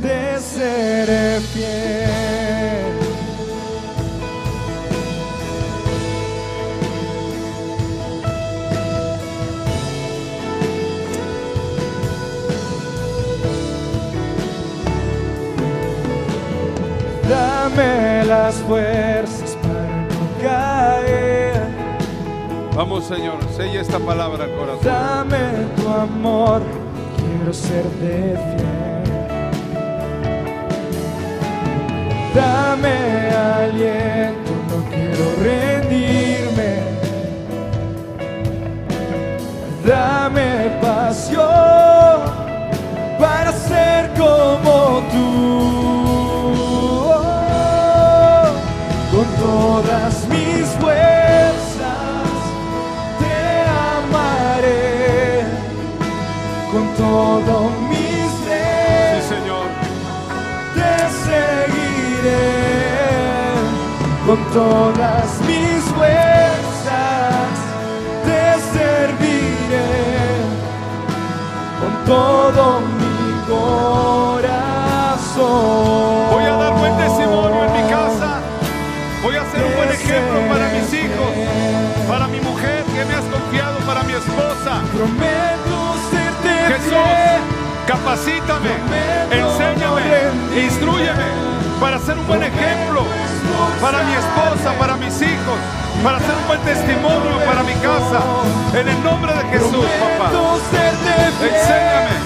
[SPEAKER 2] te seré fiel. dame las fuerzas
[SPEAKER 1] Vamos Señor, sella esta palabra corazón.
[SPEAKER 2] Dame tu amor, quiero serte fiel. Dame aliento, no quiero rendirme. Dame pasión para ser como tú. Todo mi ser.
[SPEAKER 1] Sí, Señor.
[SPEAKER 2] Te seguiré con todas mis fuerzas. Te serviré con todo mi
[SPEAKER 1] capacítame, enséñame, instruyeme para ser un buen ejemplo para mi esposa, para mis hijos, para ser un buen testimonio para mi casa. En el nombre de Jesús, papá. Enséñame.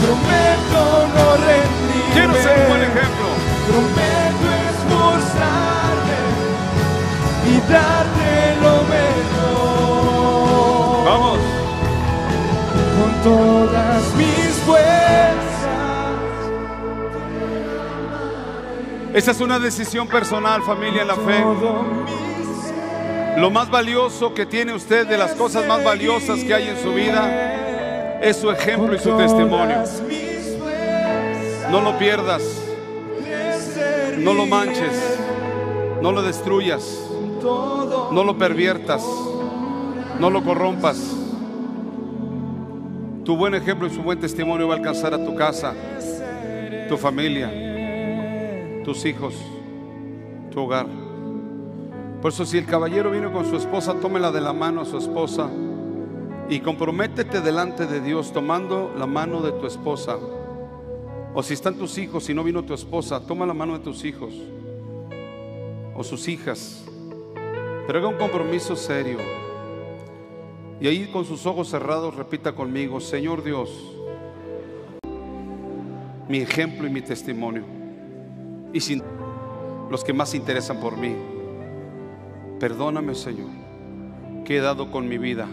[SPEAKER 3] Prometo no rendirme.
[SPEAKER 1] Quiero ser un buen ejemplo.
[SPEAKER 3] Prometo esforzarme y darte lo mejor.
[SPEAKER 1] Vamos.
[SPEAKER 3] Con todas mis
[SPEAKER 1] Esa es una decisión personal, familia, en la fe. Lo más valioso que tiene usted, de las cosas más valiosas que hay en su vida, es su ejemplo y su testimonio. No lo pierdas, no lo manches, no lo destruyas, no lo perviertas, no lo corrompas. Tu buen ejemplo y su buen testimonio va a alcanzar a tu casa, tu familia, tus hijos, tu hogar. Por eso si el caballero vino con su esposa, tómela de la mano a su esposa y comprométete delante de Dios tomando la mano de tu esposa. O si están tus hijos y no vino tu esposa, toma la mano de tus hijos o sus hijas. Pero haga un compromiso serio. Y ahí con sus ojos cerrados repita conmigo, Señor Dios, mi ejemplo y mi testimonio. Y sin los que más interesan por mí. Perdóname, Señor, que he dado con mi vida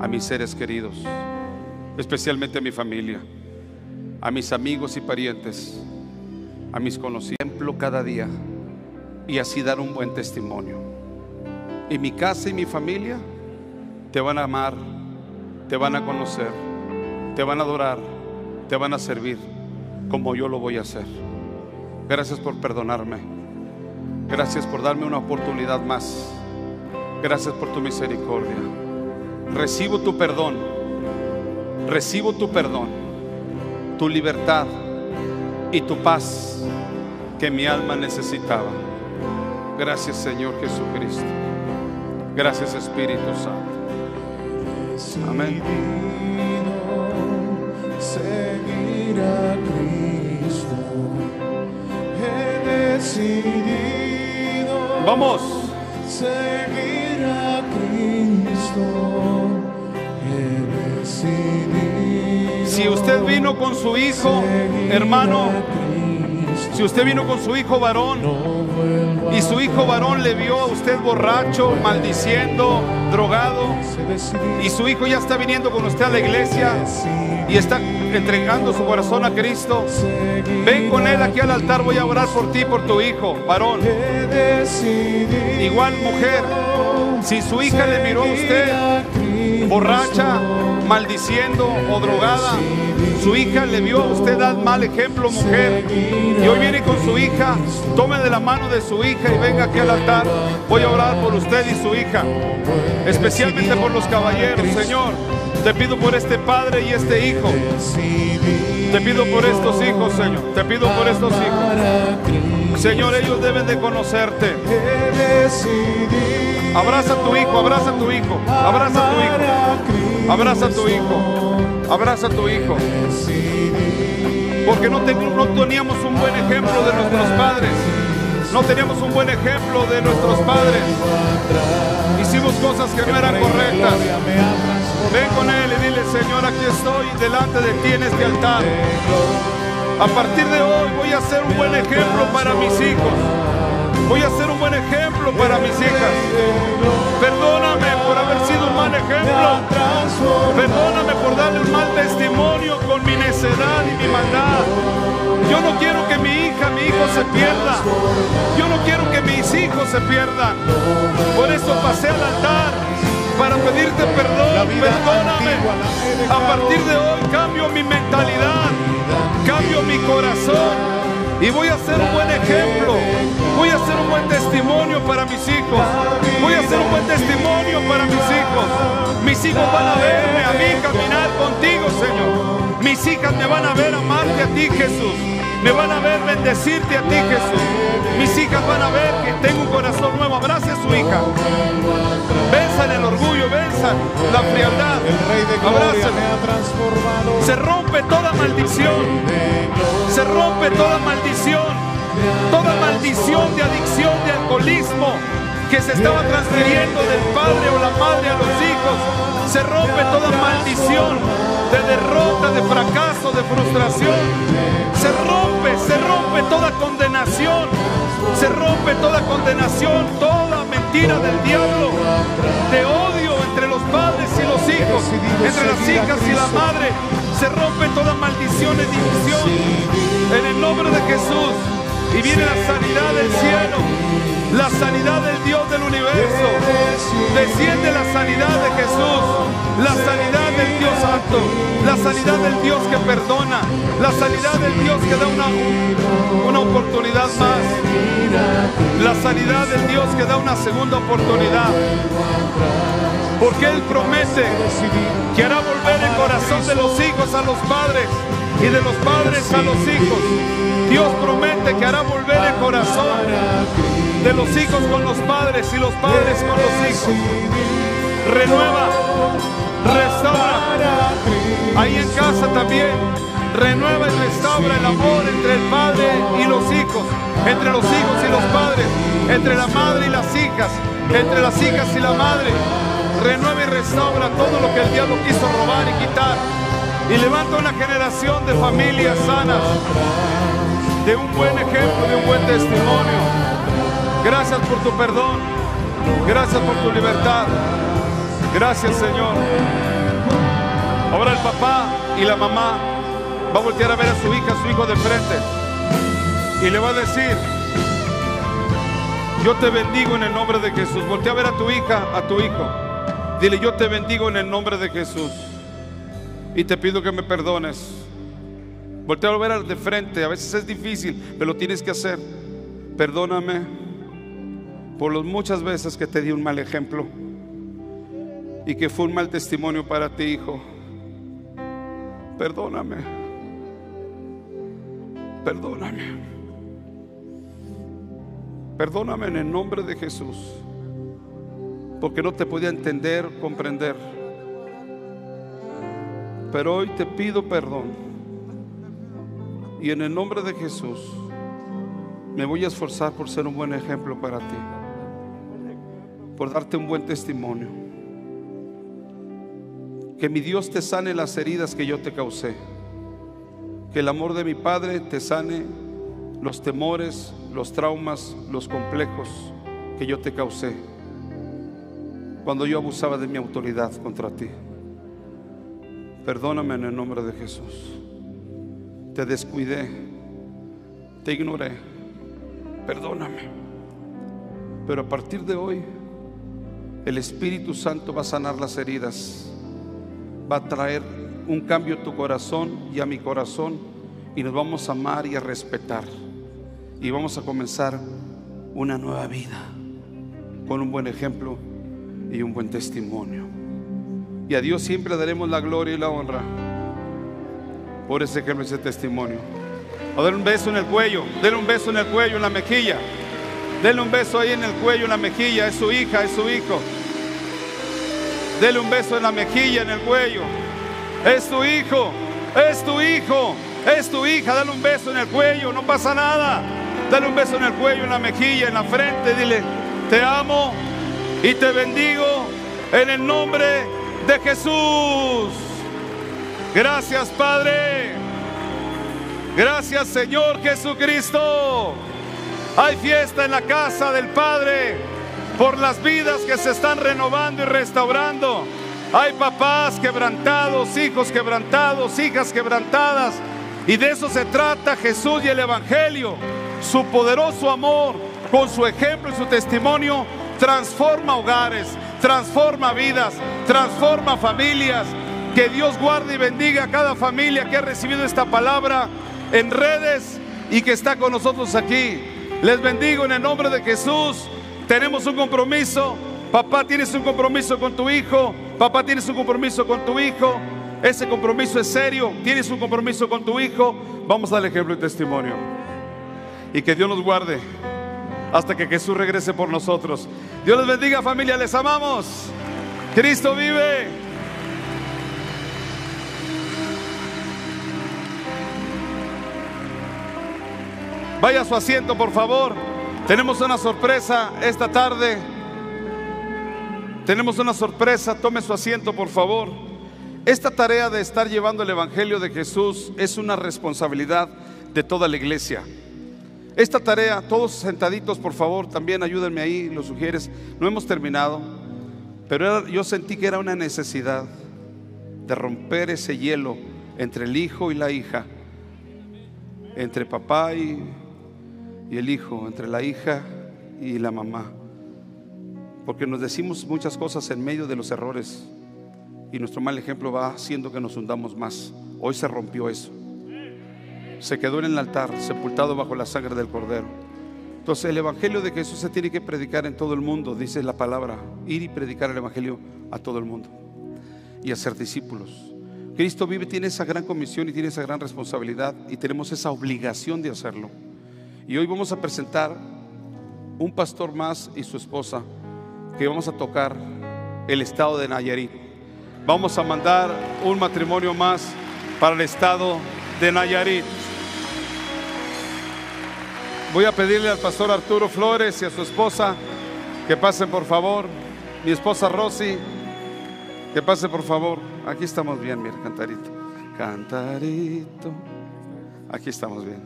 [SPEAKER 1] a mis seres queridos, especialmente a mi familia, a mis amigos y parientes, a mis conocidos, cada día y así dar un buen testimonio. Y mi casa y mi familia te van a amar, te van a conocer, te van a adorar, te van a servir como yo lo voy a hacer. Gracias por perdonarme. Gracias por darme una oportunidad más. Gracias por tu misericordia. Recibo tu perdón. Recibo tu perdón, tu libertad y tu paz que mi alma necesitaba. Gracias Señor Jesucristo. Gracias Espíritu Santo. Amén.
[SPEAKER 3] Seguir a Cristo. He decidido
[SPEAKER 1] Vamos.
[SPEAKER 3] seguir a Cristo. He decidido
[SPEAKER 1] Si usted vino con su hijo, hermano, si usted vino con su hijo varón y su hijo varón le vio a usted borracho, maldiciendo, drogado, y su hijo ya está viniendo con usted a la iglesia y está entregando su corazón a Cristo, ven con él aquí al altar, voy a orar por ti, por tu hijo, varón. Igual mujer, si su hija le miró a usted borracha, maldiciendo o drogada, su hija le vio a usted dar mal ejemplo, mujer, y hoy viene con su hija, tome de la mano de su hija y venga aquí al altar. Voy a orar por usted y su hija, especialmente por los caballeros, Señor. Te pido por este padre y este hijo. Te pido por estos hijos, Señor. Te pido por estos hijos. Señor, ellos deben de conocerte. Abraza a tu hijo, abraza a tu hijo, abraza a tu hijo, abraza a tu hijo, abraza a tu hijo. Porque no, ten- no teníamos un buen ejemplo de nuestros padres. No teníamos un buen ejemplo de nuestros padres. Hicimos cosas que no eran correctas. Ven con él y dile, Señor, aquí estoy delante de ti en este altar. A partir de hoy voy a ser un buen ejemplo para mis hijos. Voy a ser un buen ejemplo para mis hijas. Perdóname por haber sido un mal ejemplo. Perdóname por darle un mal testimonio con mi necedad y mi maldad. Yo no quiero que mi hija, mi hijo se pierda. Yo no quiero que mis hijos se pierdan. Por eso pasé al altar para pedirte perdón. Perdóname. A partir de hoy cambio mi mentalidad. Cambio mi corazón. Y voy a ser un buen ejemplo. Voy a ser un buen testimonio para mis hijos. Voy a ser un buen testimonio para mis hijos. Mis hijos van a verme a mí caminar contigo, Señor. Mis hijas me van a ver amarte a ti, Jesús. Me van a ver bendecirte a ti, Jesús. Mis hijas van a ver que tengo un corazón nuevo. Abrace a su hija. Venzan el orgullo, venzan la frialdad.
[SPEAKER 3] El Rey de Gloria me ha transformado.
[SPEAKER 1] Se rompe toda maldición. Se rompe toda maldición. Toda maldición de adicción, de alcoholismo que se estaba transfiriendo del padre o la madre a los hijos, se rompe toda maldición de derrota, de fracaso, de frustración. Se rompe, se rompe toda condenación. Se rompe toda condenación, toda mentira del diablo, de odio entre los padres y los hijos, entre las hijas y la madre. Se rompe toda maldición y división. En el nombre de Jesús. Y viene la sanidad del cielo, la sanidad del Dios del universo. Desciende la sanidad de Jesús, la sanidad del Dios santo, la sanidad del Dios que perdona, la sanidad del Dios que da una, una oportunidad más, la sanidad del Dios que da una segunda oportunidad. Porque Él promete que hará volver el corazón de los hijos a los padres y de los padres a los hijos. Dios promete que hará volver el corazón de los hijos con los padres y los padres con los hijos. Renueva, restaura. Ahí en casa también. Renueva y restaura el amor entre el padre y los hijos, entre los hijos y los padres, entre la madre y las hijas, entre las hijas y la madre. Renueva y restaura todo lo que el diablo quiso robar y quitar y levanta una generación de familias sanas, de un buen ejemplo, de un buen testimonio. Gracias por tu perdón, gracias por tu libertad. Gracias Señor. Ahora el papá y la mamá va a voltear a ver a su hija, a su hijo de frente y le va a decir, yo te bendigo en el nombre de Jesús. Voltea a ver a tu hija, a tu hijo. Dile, yo te bendigo en el nombre de Jesús y te pido que me perdones. Voltea a ver de frente, a veces es difícil, pero lo tienes que hacer. Perdóname por las muchas veces que te di un mal ejemplo y que fue un mal testimonio para ti, hijo. Perdóname. Perdóname. Perdóname en el nombre de Jesús, porque no te podía entender, comprender. Pero hoy te pido perdón. Y en el nombre de Jesús me voy a esforzar por ser un buen ejemplo para ti. Por darte un buen testimonio. Que mi Dios te sane las heridas que yo te causé. Que el amor de mi Padre te sane los temores, los traumas, los complejos que yo te causé cuando yo abusaba de mi autoridad contra ti. Perdóname en el nombre de Jesús. Te descuidé, te ignoré. Perdóname. Pero a partir de hoy, el Espíritu Santo va a sanar las heridas. Va a traer un cambio a tu corazón y a mi corazón. Y nos vamos a amar y a respetar. Y vamos a comenzar una nueva vida. Con un buen ejemplo y un buen testimonio. Y a Dios siempre daremos la gloria y la honra por ese ejemplo, ese testimonio. O darle un beso en el cuello, denle un beso en el cuello, en la mejilla. Denle un beso ahí en el cuello, en la mejilla. Es su hija, es su hijo. Dele un beso en la mejilla, en el cuello. Es tu hijo, es tu hijo, es tu hija. Dale un beso en el cuello, no pasa nada. Dale un beso en el cuello, en la mejilla, en la frente. Dile, te amo y te bendigo en el nombre de Jesús. Gracias Padre. Gracias Señor Jesucristo. Hay fiesta en la casa del Padre por las vidas que se están renovando y restaurando. Hay papás quebrantados, hijos quebrantados, hijas quebrantadas. Y de eso se trata Jesús y el Evangelio. Su poderoso amor con su ejemplo y su testimonio transforma hogares, transforma vidas, transforma familias. Que Dios guarde y bendiga a cada familia que ha recibido esta palabra en redes y que está con nosotros aquí. Les bendigo en el nombre de Jesús. Tenemos un compromiso. Papá, tienes un compromiso con tu hijo. Papá, tienes un compromiso con tu hijo. Ese compromiso es serio. Tienes un compromiso con tu hijo. Vamos al ejemplo y testimonio. Y que Dios nos guarde hasta que Jesús regrese por nosotros. Dios les bendiga familia, les amamos. Cristo vive. Vaya a su asiento, por favor. Tenemos una sorpresa esta tarde. Tenemos una sorpresa. Tome su asiento, por favor. Esta tarea de estar llevando el Evangelio de Jesús es una responsabilidad de toda la iglesia. Esta tarea, todos sentaditos, por favor, también ayúdenme ahí, lo sugieres. No hemos terminado, pero yo sentí que era una necesidad de romper ese hielo entre el hijo y la hija, entre papá y, y el hijo, entre la hija y la mamá. Porque nos decimos muchas cosas en medio de los errores y nuestro mal ejemplo va haciendo que nos hundamos más. Hoy se rompió eso. Se quedó en el altar, sepultado bajo la sangre del cordero. Entonces el Evangelio de Jesús se tiene que predicar en todo el mundo, dice la palabra, ir y predicar el Evangelio a todo el mundo y hacer discípulos. Cristo vive, tiene esa gran comisión y tiene esa gran responsabilidad y tenemos esa obligación de hacerlo. Y hoy vamos a presentar un pastor más y su esposa que vamos a tocar el estado de Nayarit. Vamos a mandar un matrimonio más para el estado de Nayarit. Voy a pedirle al pastor Arturo Flores y a su esposa que pasen por favor. Mi esposa Rosy, que pase por favor. Aquí estamos bien, mira, cantarito. Cantarito. Aquí estamos bien.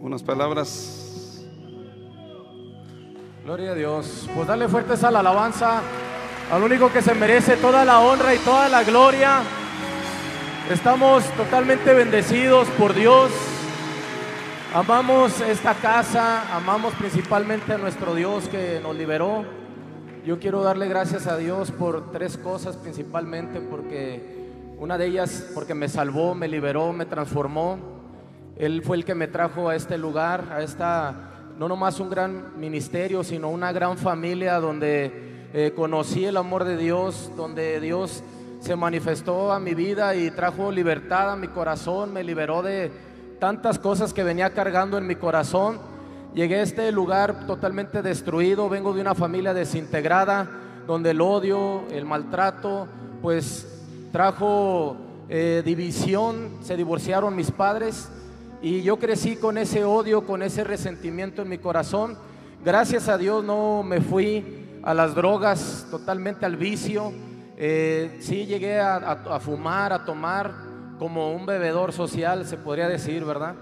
[SPEAKER 1] Unas palabras.
[SPEAKER 3] Gloria a Dios. Pues dale fuertes a la alabanza al único que se merece toda la honra y toda la gloria. Estamos totalmente bendecidos por Dios. Amamos esta casa, amamos principalmente a nuestro Dios que nos liberó. Yo quiero darle gracias a Dios por tres cosas principalmente, porque una de ellas, porque me salvó, me liberó, me transformó. Él fue el que me trajo a este lugar, a esta, no nomás un gran ministerio, sino una gran familia donde eh, conocí el amor de Dios, donde Dios se manifestó a mi vida y trajo libertad a mi corazón, me liberó de tantas cosas que venía cargando en mi corazón. Llegué a este lugar totalmente destruido, vengo de una familia desintegrada, donde el odio, el maltrato, pues trajo eh, división, se divorciaron mis padres y yo crecí con ese odio, con ese resentimiento en mi corazón. Gracias a Dios no me fui a las drogas, totalmente al vicio. Eh, sí llegué a, fumar, a tomar como un bebedor social, se podría decir, ¿verdad?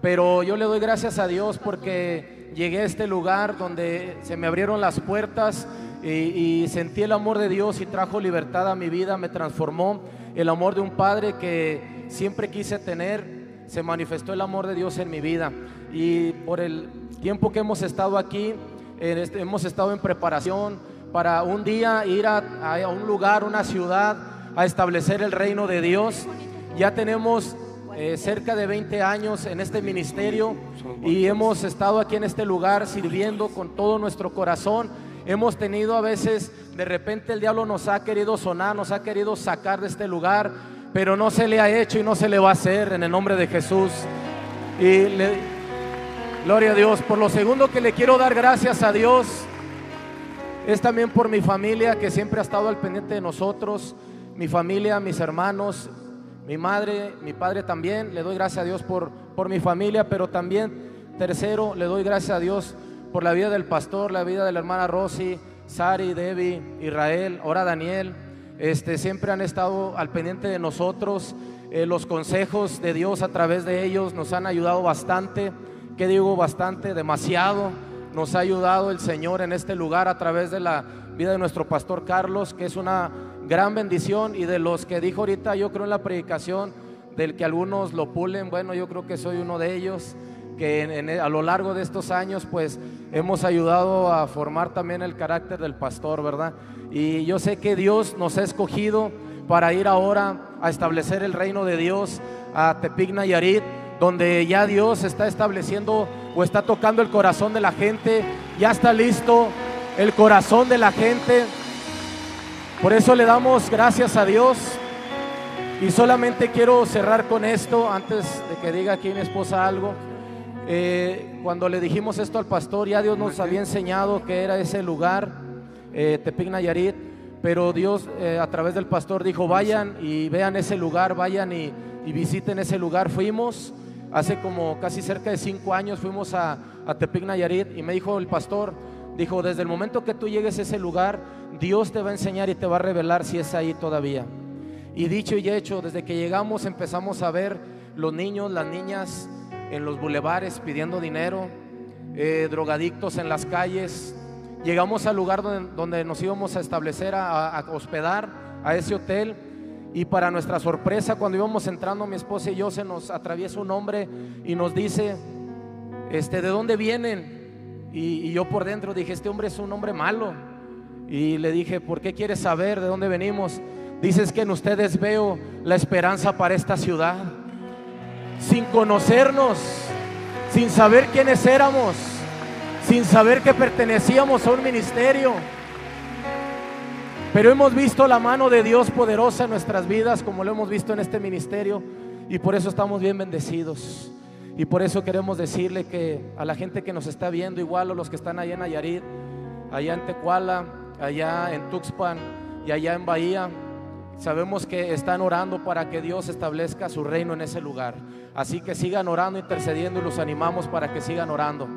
[SPEAKER 3] Pero yo le doy gracias a Dios porque llegué a este lugar donde se me abrieron las puertas y, sentí el amor de Dios y trajo libertad a mi vida, me transformó el amor de un padre que siempre quise tener. Se manifestó el amor de Dios en mi vida. Y por el tiempo que hemos estado aquí, este, hemos estado en preparación para un día ir a, un lugar, una ciudad, a establecer el reino de Dios. Ya tenemos eh, cerca de 20 años en este ministerio y hemos estado aquí en este lugar sirviendo con todo nuestro corazón. Hemos tenido a veces, de repente el diablo nos ha querido sonar, nos ha querido sacar de este lugar, pero no se le ha hecho y no se le va a hacer en el nombre de Jesús. Y le, Gloria a Dios. Por lo segundo que le quiero dar gracias a Dios es también por mi familia que siempre ha estado al pendiente de nosotros. Mi familia, mis hermanos, mi madre, mi padre también. Le doy gracias a Dios por, por mi familia, pero también, tercero, le doy gracias a Dios por la vida del pastor, la vida de la hermana Rosy, Sari, Debbie, Israel, ahora Daniel. Este, siempre han estado al pendiente de nosotros. Eh, los consejos de Dios a través de ellos nos han ayudado bastante que digo bastante, demasiado. Nos ha ayudado el Señor en este lugar a través de la vida de nuestro pastor Carlos, que es una gran bendición y de los que dijo ahorita, yo creo en la predicación, del que algunos lo pulen, bueno, yo creo que soy uno de ellos, que a lo largo de estos años pues hemos ayudado a formar también el carácter del pastor, ¿verdad? Y yo sé que Dios nos ha escogido para ir ahora a establecer el reino de Dios a Tepic Nayarit donde ya Dios está estableciendo o está tocando el corazón de la gente, ya está listo el corazón de la gente. Por eso le damos gracias a Dios. Y solamente quiero cerrar con esto antes de que diga aquí mi esposa algo. Eh, cuando le dijimos esto al pastor, ya Dios nos había enseñado que era ese lugar, eh, Tepic Nayarit, pero Dios eh, a través del pastor dijo, vayan y vean ese lugar, vayan y, y visiten ese lugar. Fuimos Hace como casi cerca de cinco años fuimos a, a Tepic Nayarit y me dijo el pastor, dijo, desde el momento que tú llegues a ese lugar, Dios te va a enseñar y te va a revelar si es ahí todavía. Y dicho y hecho, desde que llegamos empezamos a ver los niños, las niñas en los bulevares pidiendo dinero, eh, drogadictos en las calles. Llegamos al lugar donde, nos íbamos a establecer, a, a hospedar, a ese hotel. Y para nuestra sorpresa, cuando íbamos entrando mi esposa y yo, se nos atraviesa un hombre y nos dice, este, ¿de dónde vienen? Y, yo por dentro dije, este hombre es un hombre malo. Y le dije, ¿por qué quieres saber de dónde venimos? Dices que en ustedes veo la esperanza para esta ciudad. Sin conocernos, sin saber quiénes éramos, sin saber que pertenecíamos a un ministerio. Pero hemos visto la mano de Dios poderosa en nuestras vidas, como lo hemos visto en este ministerio, y por eso estamos bien bendecidos. Y por eso queremos decirle que a la gente que nos está viendo, igual a los que están allá en Nayarit, allá en Tecuala, allá en Tuxpan y allá en Bahía, sabemos que están orando para que Dios establezca su reino en ese lugar. Así que sigan orando, intercediendo y los animamos para que sigan orando.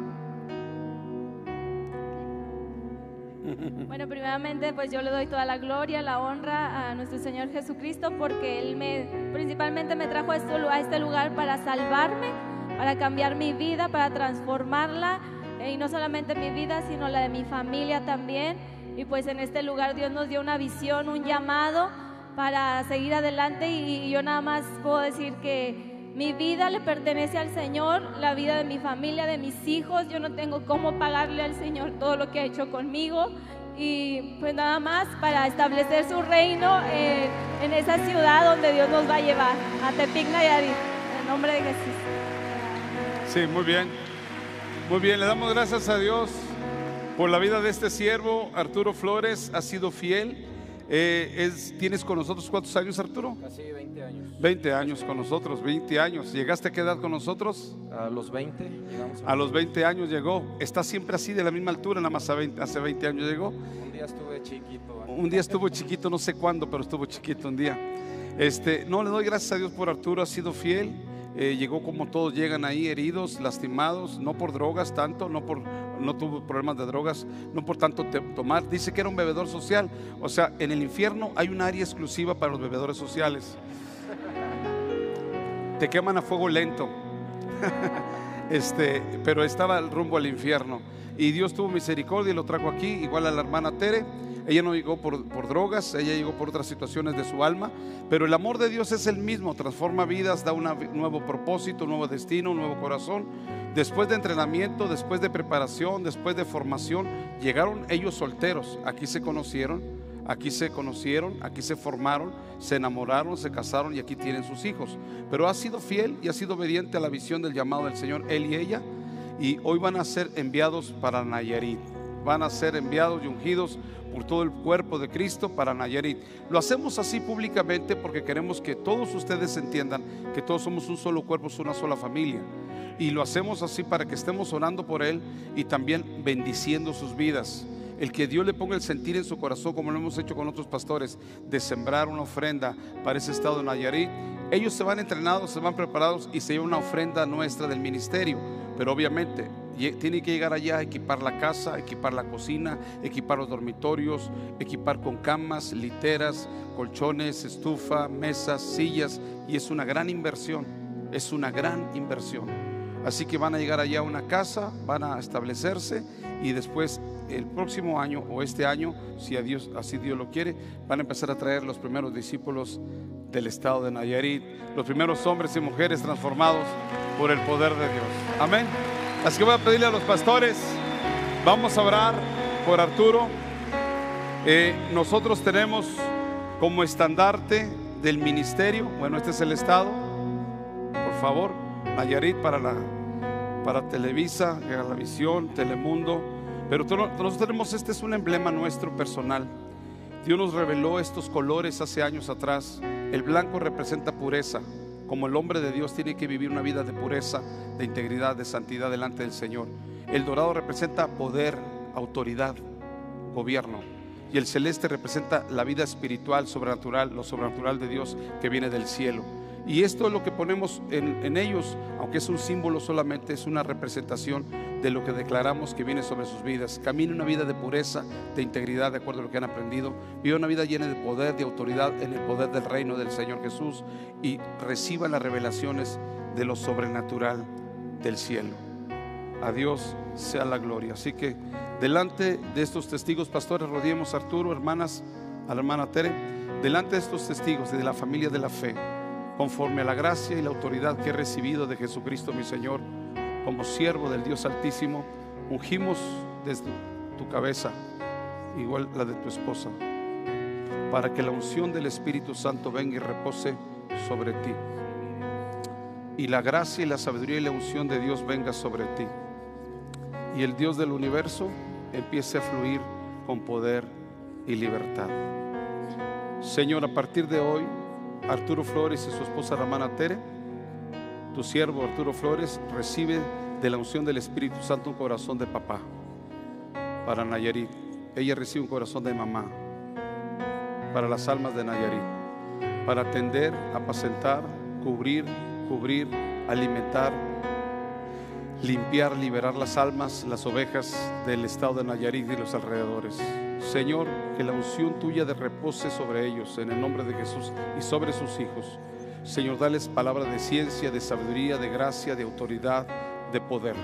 [SPEAKER 4] Bueno, primeramente pues yo le doy toda la gloria, la honra a nuestro Señor Jesucristo porque Él me, principalmente me trajo a este lugar para salvarme, para cambiar mi vida, para transformarla eh, y no solamente mi vida, sino la de mi familia también. Y pues en este lugar Dios nos dio una visión, un llamado para seguir adelante y yo nada más puedo decir que mi vida le pertenece al Señor, la vida de mi familia, de mis hijos. Yo no tengo cómo pagarle al Señor todo lo que ha hecho conmigo. Y pues nada más para establecer su reino eh, en esa ciudad donde Dios nos va a llevar, a Tepic Nayarit, en nombre de Jesús.
[SPEAKER 1] Sí, muy bien. Muy bien, le damos gracias a Dios por la vida de este siervo. Arturo Flores ha sido fiel eh, es, ¿Tienes con nosotros cuántos años, Arturo?
[SPEAKER 3] Casi 20 años.
[SPEAKER 1] 20 años con nosotros, 20 años. ¿Llegaste a qué edad con nosotros?
[SPEAKER 3] A los 20.
[SPEAKER 1] Llegamos a, los 20 años llegó. ¿Está siempre así de la misma altura? Nada más hace 20 años llegó.
[SPEAKER 3] Un día estuve chiquito.
[SPEAKER 1] ¿eh? Un día estuvo chiquito, no sé cuándo, pero estuvo chiquito un día. Este, no, le doy gracias a Dios por Arturo, ha sido fiel. Eh, llegó como todos llegan ahí, heridos, lastimados, no por drogas tanto, no por no tuvo problemas de drogas, no por tanto tomar. Dice que era un bebedor social. O sea, en el infierno hay un área exclusiva para los bebedores sociales. Te queman a fuego lento. este, pero estaba rumbo al infierno. Y Dios tuvo misericordia y lo trajo aquí, igual a la hermana Tere ella no llegó por, drogas, ella llegó por otras situaciones de su alma, pero el amor de Dios es el mismo, transforma vidas, da un nuevo propósito, un nuevo destino, un nuevo corazón. Después de entrenamiento, después de preparación, después de formación, llegaron ellos solteros, aquí se conocieron, aquí se conocieron, aquí se formaron, se enamoraron, se casaron y aquí tienen sus hijos. Pero ha sido fiel y ha sido obediente a la visión del llamado del Señor, él y ella, y hoy van a ser enviados para Nayarit, van a ser enviados y ungidos por todo el cuerpo de Cristo para Nayarit. Lo hacemos así públicamente porque queremos que todos ustedes entiendan que todos somos un solo cuerpo, es una sola familia. Y lo hacemos así para que estemos orando por Él y también bendiciendo sus vidas. El que Dios le ponga el sentir en su corazón, como lo hemos hecho con otros pastores, de sembrar una ofrenda para ese estado de Nayarit. Ellos se van entrenados, se van preparados y se una ofrenda nuestra del ministerio. Pero obviamente tiene que llegar allá, equipar la casa, equipar la cocina, equipar los dormitorios, equipar con camas, literas, colchones, estufa, mesas, sillas. Y es una gran inversión, es una gran inversión. Así que van a llegar allá a una casa, van a establecerse y después el próximo año o este año, si Dios, así Dios lo quiere, van a empezar a traer los primeros discípulos del estado de Nayarit, los primeros hombres y mujeres transformados por el poder de Dios. Amén. Así que voy a pedirle a los pastores, vamos a orar por Arturo. Eh, nosotros tenemos como estandarte del ministerio, bueno, este es el estado, por favor, Nayarit para la para Televisa, visión Telemundo, pero nosotros tenemos, este es un emblema nuestro personal. Dios nos reveló estos colores hace años atrás. El blanco representa pureza, como el hombre de Dios tiene que vivir una vida de pureza, de integridad, de santidad delante del Señor. El dorado representa poder, autoridad, gobierno. Y el celeste representa la vida espiritual, sobrenatural, lo sobrenatural de Dios que viene del cielo. Y esto es lo que ponemos en, ellos, aunque es un símbolo solamente, es una representación de lo que declaramos que viene sobre sus vidas. Camine una vida de pureza, de integridad, de acuerdo a lo que han aprendido. Vive una vida llena de poder, de autoridad en el poder del reino del Señor Jesús y reciban las revelaciones de lo sobrenatural del cielo. A Dios sea la gloria. Así que delante de estos testigos, pastores, rodeemos a Arturo, hermanas, a la hermana Tere, delante de estos testigos y de la familia de la fe conforme a la gracia y la autoridad que he recibido de Jesucristo mi Señor, como siervo del Dios Altísimo, ungimos desde tu cabeza, igual la de tu esposa, para que la unción del Espíritu Santo venga y repose sobre ti. Y la gracia y la sabiduría y la unción de Dios venga sobre ti. Y el Dios del universo empiece a fluir con poder y libertad. Señor, a partir de hoy, Arturo Flores y su esposa Ramana Tere, tu siervo Arturo Flores recibe de la unción del Espíritu Santo un corazón de papá para Nayarit. Ella recibe un corazón de mamá para las almas de Nayarit, para atender, apacentar, cubrir, cubrir, alimentar, limpiar, liberar las almas, las ovejas del estado de Nayarit y los alrededores. Señor, que la unción tuya de repose sobre ellos en el nombre de Jesús y sobre sus hijos. Señor, dales palabra de ciencia, de sabiduría, de gracia, de autoridad, de poder,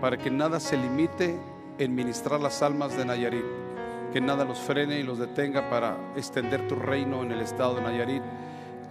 [SPEAKER 1] para que nada se limite en ministrar las almas de Nayarit, que nada los frene y los detenga para extender tu reino en el estado de Nayarit.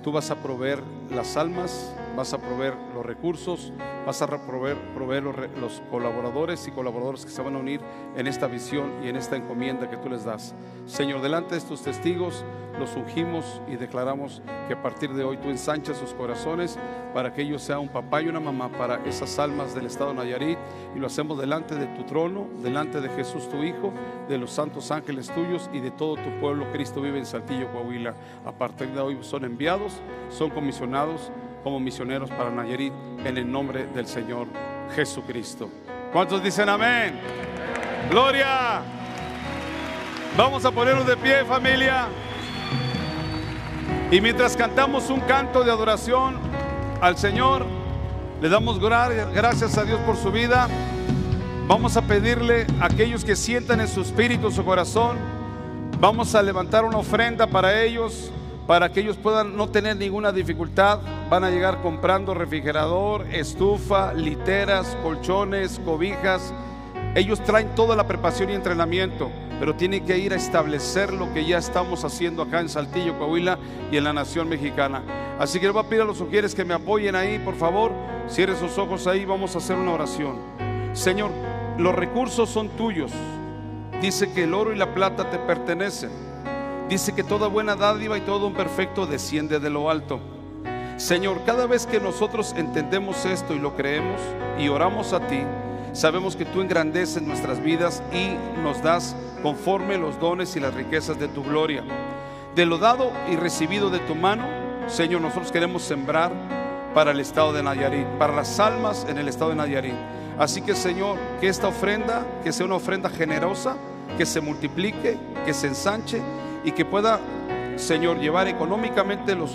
[SPEAKER 1] Tú vas a proveer las almas, vas a proveer los recursos, vas a proveer, proveer los, los, colaboradores y colaboradores que se van a unir en esta visión y en esta encomienda que tú les das. Señor, delante de estos testigos los ungimos y declaramos que a partir de hoy tú ensanchas sus corazones para que ellos sean un papá y una mamá para esas almas del estado de Nayarit y lo hacemos delante de tu trono, delante de Jesús tu Hijo, de los santos ángeles tuyos y de todo tu pueblo. Cristo vive en Saltillo, Coahuila. A partir de hoy son enviados, son comisionados como misioneros para Nayarit en el nombre del Señor Jesucristo. ¿Cuántos dicen amén? Gloria. Vamos a ponernos de pie familia. Y mientras cantamos un canto de adoración al Señor, le damos gracias a Dios por su vida. Vamos a pedirle a aquellos que sientan en su espíritu, su corazón, vamos a levantar una ofrenda para ellos para que ellos puedan no tener ninguna dificultad. Van a llegar comprando refrigerador, estufa, literas, colchones, cobijas. Ellos traen toda la preparación y entrenamiento, pero tienen que ir a establecer lo que ya estamos haciendo acá en Saltillo, Coahuila y en la nación mexicana. Así que les voy a pedir a los sugieres que me apoyen ahí, por favor. Cierre sus ojos ahí, vamos a hacer una oración. Señor, los recursos son tuyos. Dice que el oro y la plata te pertenecen dice que toda buena dádiva y todo un perfecto desciende de lo alto. Señor, cada vez que nosotros entendemos esto y lo creemos y oramos a ti, sabemos que tú engrandeces nuestras vidas y nos das conforme los dones y las riquezas de tu gloria. De lo dado y recibido de tu mano, Señor, nosotros queremos sembrar para el estado de Nayarit, para las almas en el estado de Nayarit. Así que, Señor, que esta ofrenda, que sea una ofrenda generosa, que se multiplique, que se ensanche y que pueda, Señor, llevar económicamente lo,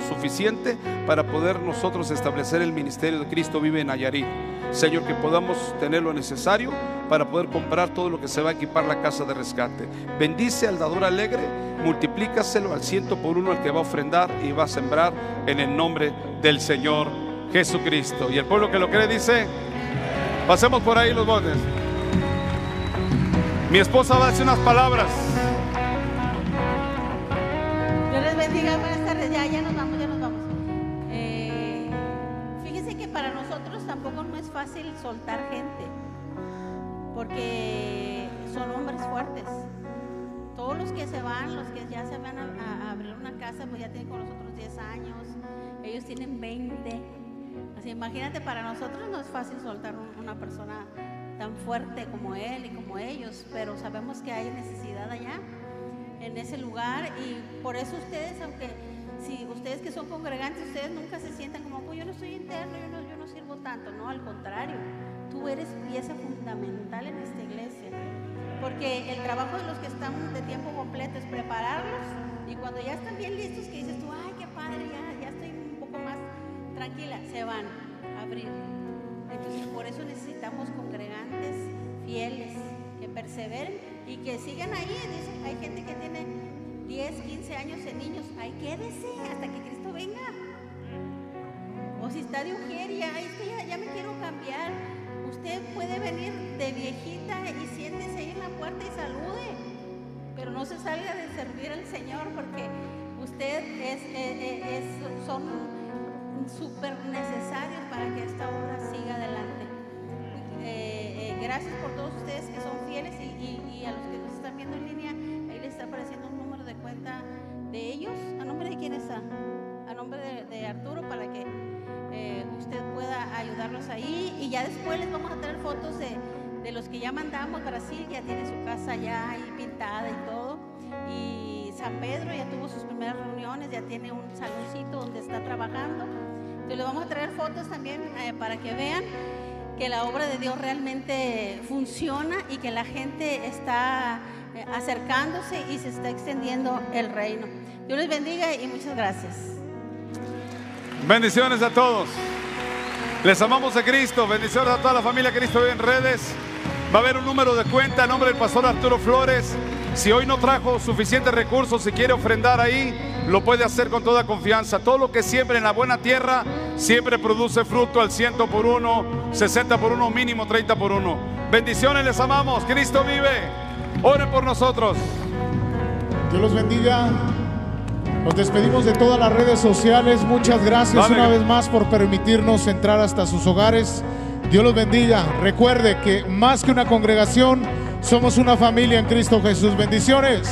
[SPEAKER 1] suficiente para poder nosotros establecer el ministerio de Cristo vive en Nayarit. Señor, que podamos tener lo necesario para poder comprar todo lo que se va a equipar la casa de rescate. Bendice al dador alegre, multiplícaselo al ciento por uno al que va a ofrendar y va a sembrar en el nombre del Señor Jesucristo. Y el pueblo que lo cree dice, pasemos por ahí los botes. Mi esposa va a decir unas palabras.
[SPEAKER 5] Bendiga, buenas tardes. Ya, ya nos vamos, ya nos vamos. Eh, fíjense que para nosotros tampoco no es fácil soltar gente, porque son hombres fuertes. Todos los que se van, los que ya se van a, abrir una casa, pues ya tienen con nosotros 10 años, ellos tienen 20. Así, imagínate, para nosotros no es fácil soltar una persona tan fuerte como él y como ellos, pero sabemos que hay necesidad allá en ese lugar y por eso ustedes, aunque si ustedes que son congregantes, ustedes nunca se sientan como, pues yo no soy interno, yo no, yo no sirvo tanto, no, al contrario, tú eres pieza fundamental en esta iglesia, porque el trabajo de los que están de tiempo completo es prepararlos y cuando ya están bien listos, que dices tú, ay, qué padre, ya, ya estoy un poco más tranquila, se van a abrir. Entonces por eso necesitamos congregantes fieles, que perseveren y que sigan ahí. Dicen, hay gente que tiene 10, 15 años en niños, ahí quédese hasta que Cristo venga. O si está de ya, es que ya, me quiero cambiar. Usted puede venir de viejita y siéntese ahí en la puerta y salude. Pero no se salga de servir al Señor porque usted es, es- es- son súper necesarios para que esta obra siga adelante. Eh, eh, gracias por todos ustedes que son fieles y, y- y a los que nos están viendo en línea, ahí les está apareciendo un número de cuenta de ellos. ¿A nombre de quién está? A nombre de, de Arturo para que eh, usted pueda ayudarlos ahí. Y ya después les vamos a traer fotos de, de los que ya mandamos. Brasil ya tiene su casa ya ahí pintada y todo. Y San Pedro ya tuvo sus primeras reuniones, ya tiene un saloncito donde está trabajando. Entonces les vamos a traer fotos también eh, para que vean que la obra de Dios realmente funciona y que la gente está eh, acercándose y se está extendiendo el reino. Dios les bendiga y muchas gracias.
[SPEAKER 1] Bendiciones a todos. Les amamos a Cristo. Bendiciones a toda la familia Cristo en redes. Va a haber un número de cuenta a nombre del pastor Arturo Flores. Si hoy no trajo suficientes recursos, si quiere ofrendar ahí, lo puede hacer con toda confianza. Todo lo que siempre en la buena tierra siempre produce fruto al ciento por uno, 60 por uno, mínimo 30 por uno. Bendiciones, les amamos. Cristo vive. Oren por nosotros.
[SPEAKER 6] Dios los bendiga. Nos despedimos de todas las redes sociales. Muchas gracias
[SPEAKER 1] Dale.
[SPEAKER 6] una vez más por permitirnos entrar hasta sus hogares. Dios los bendiga. Recuerde que más que una congregación, somos una familia en Cristo Jesús. Bendiciones.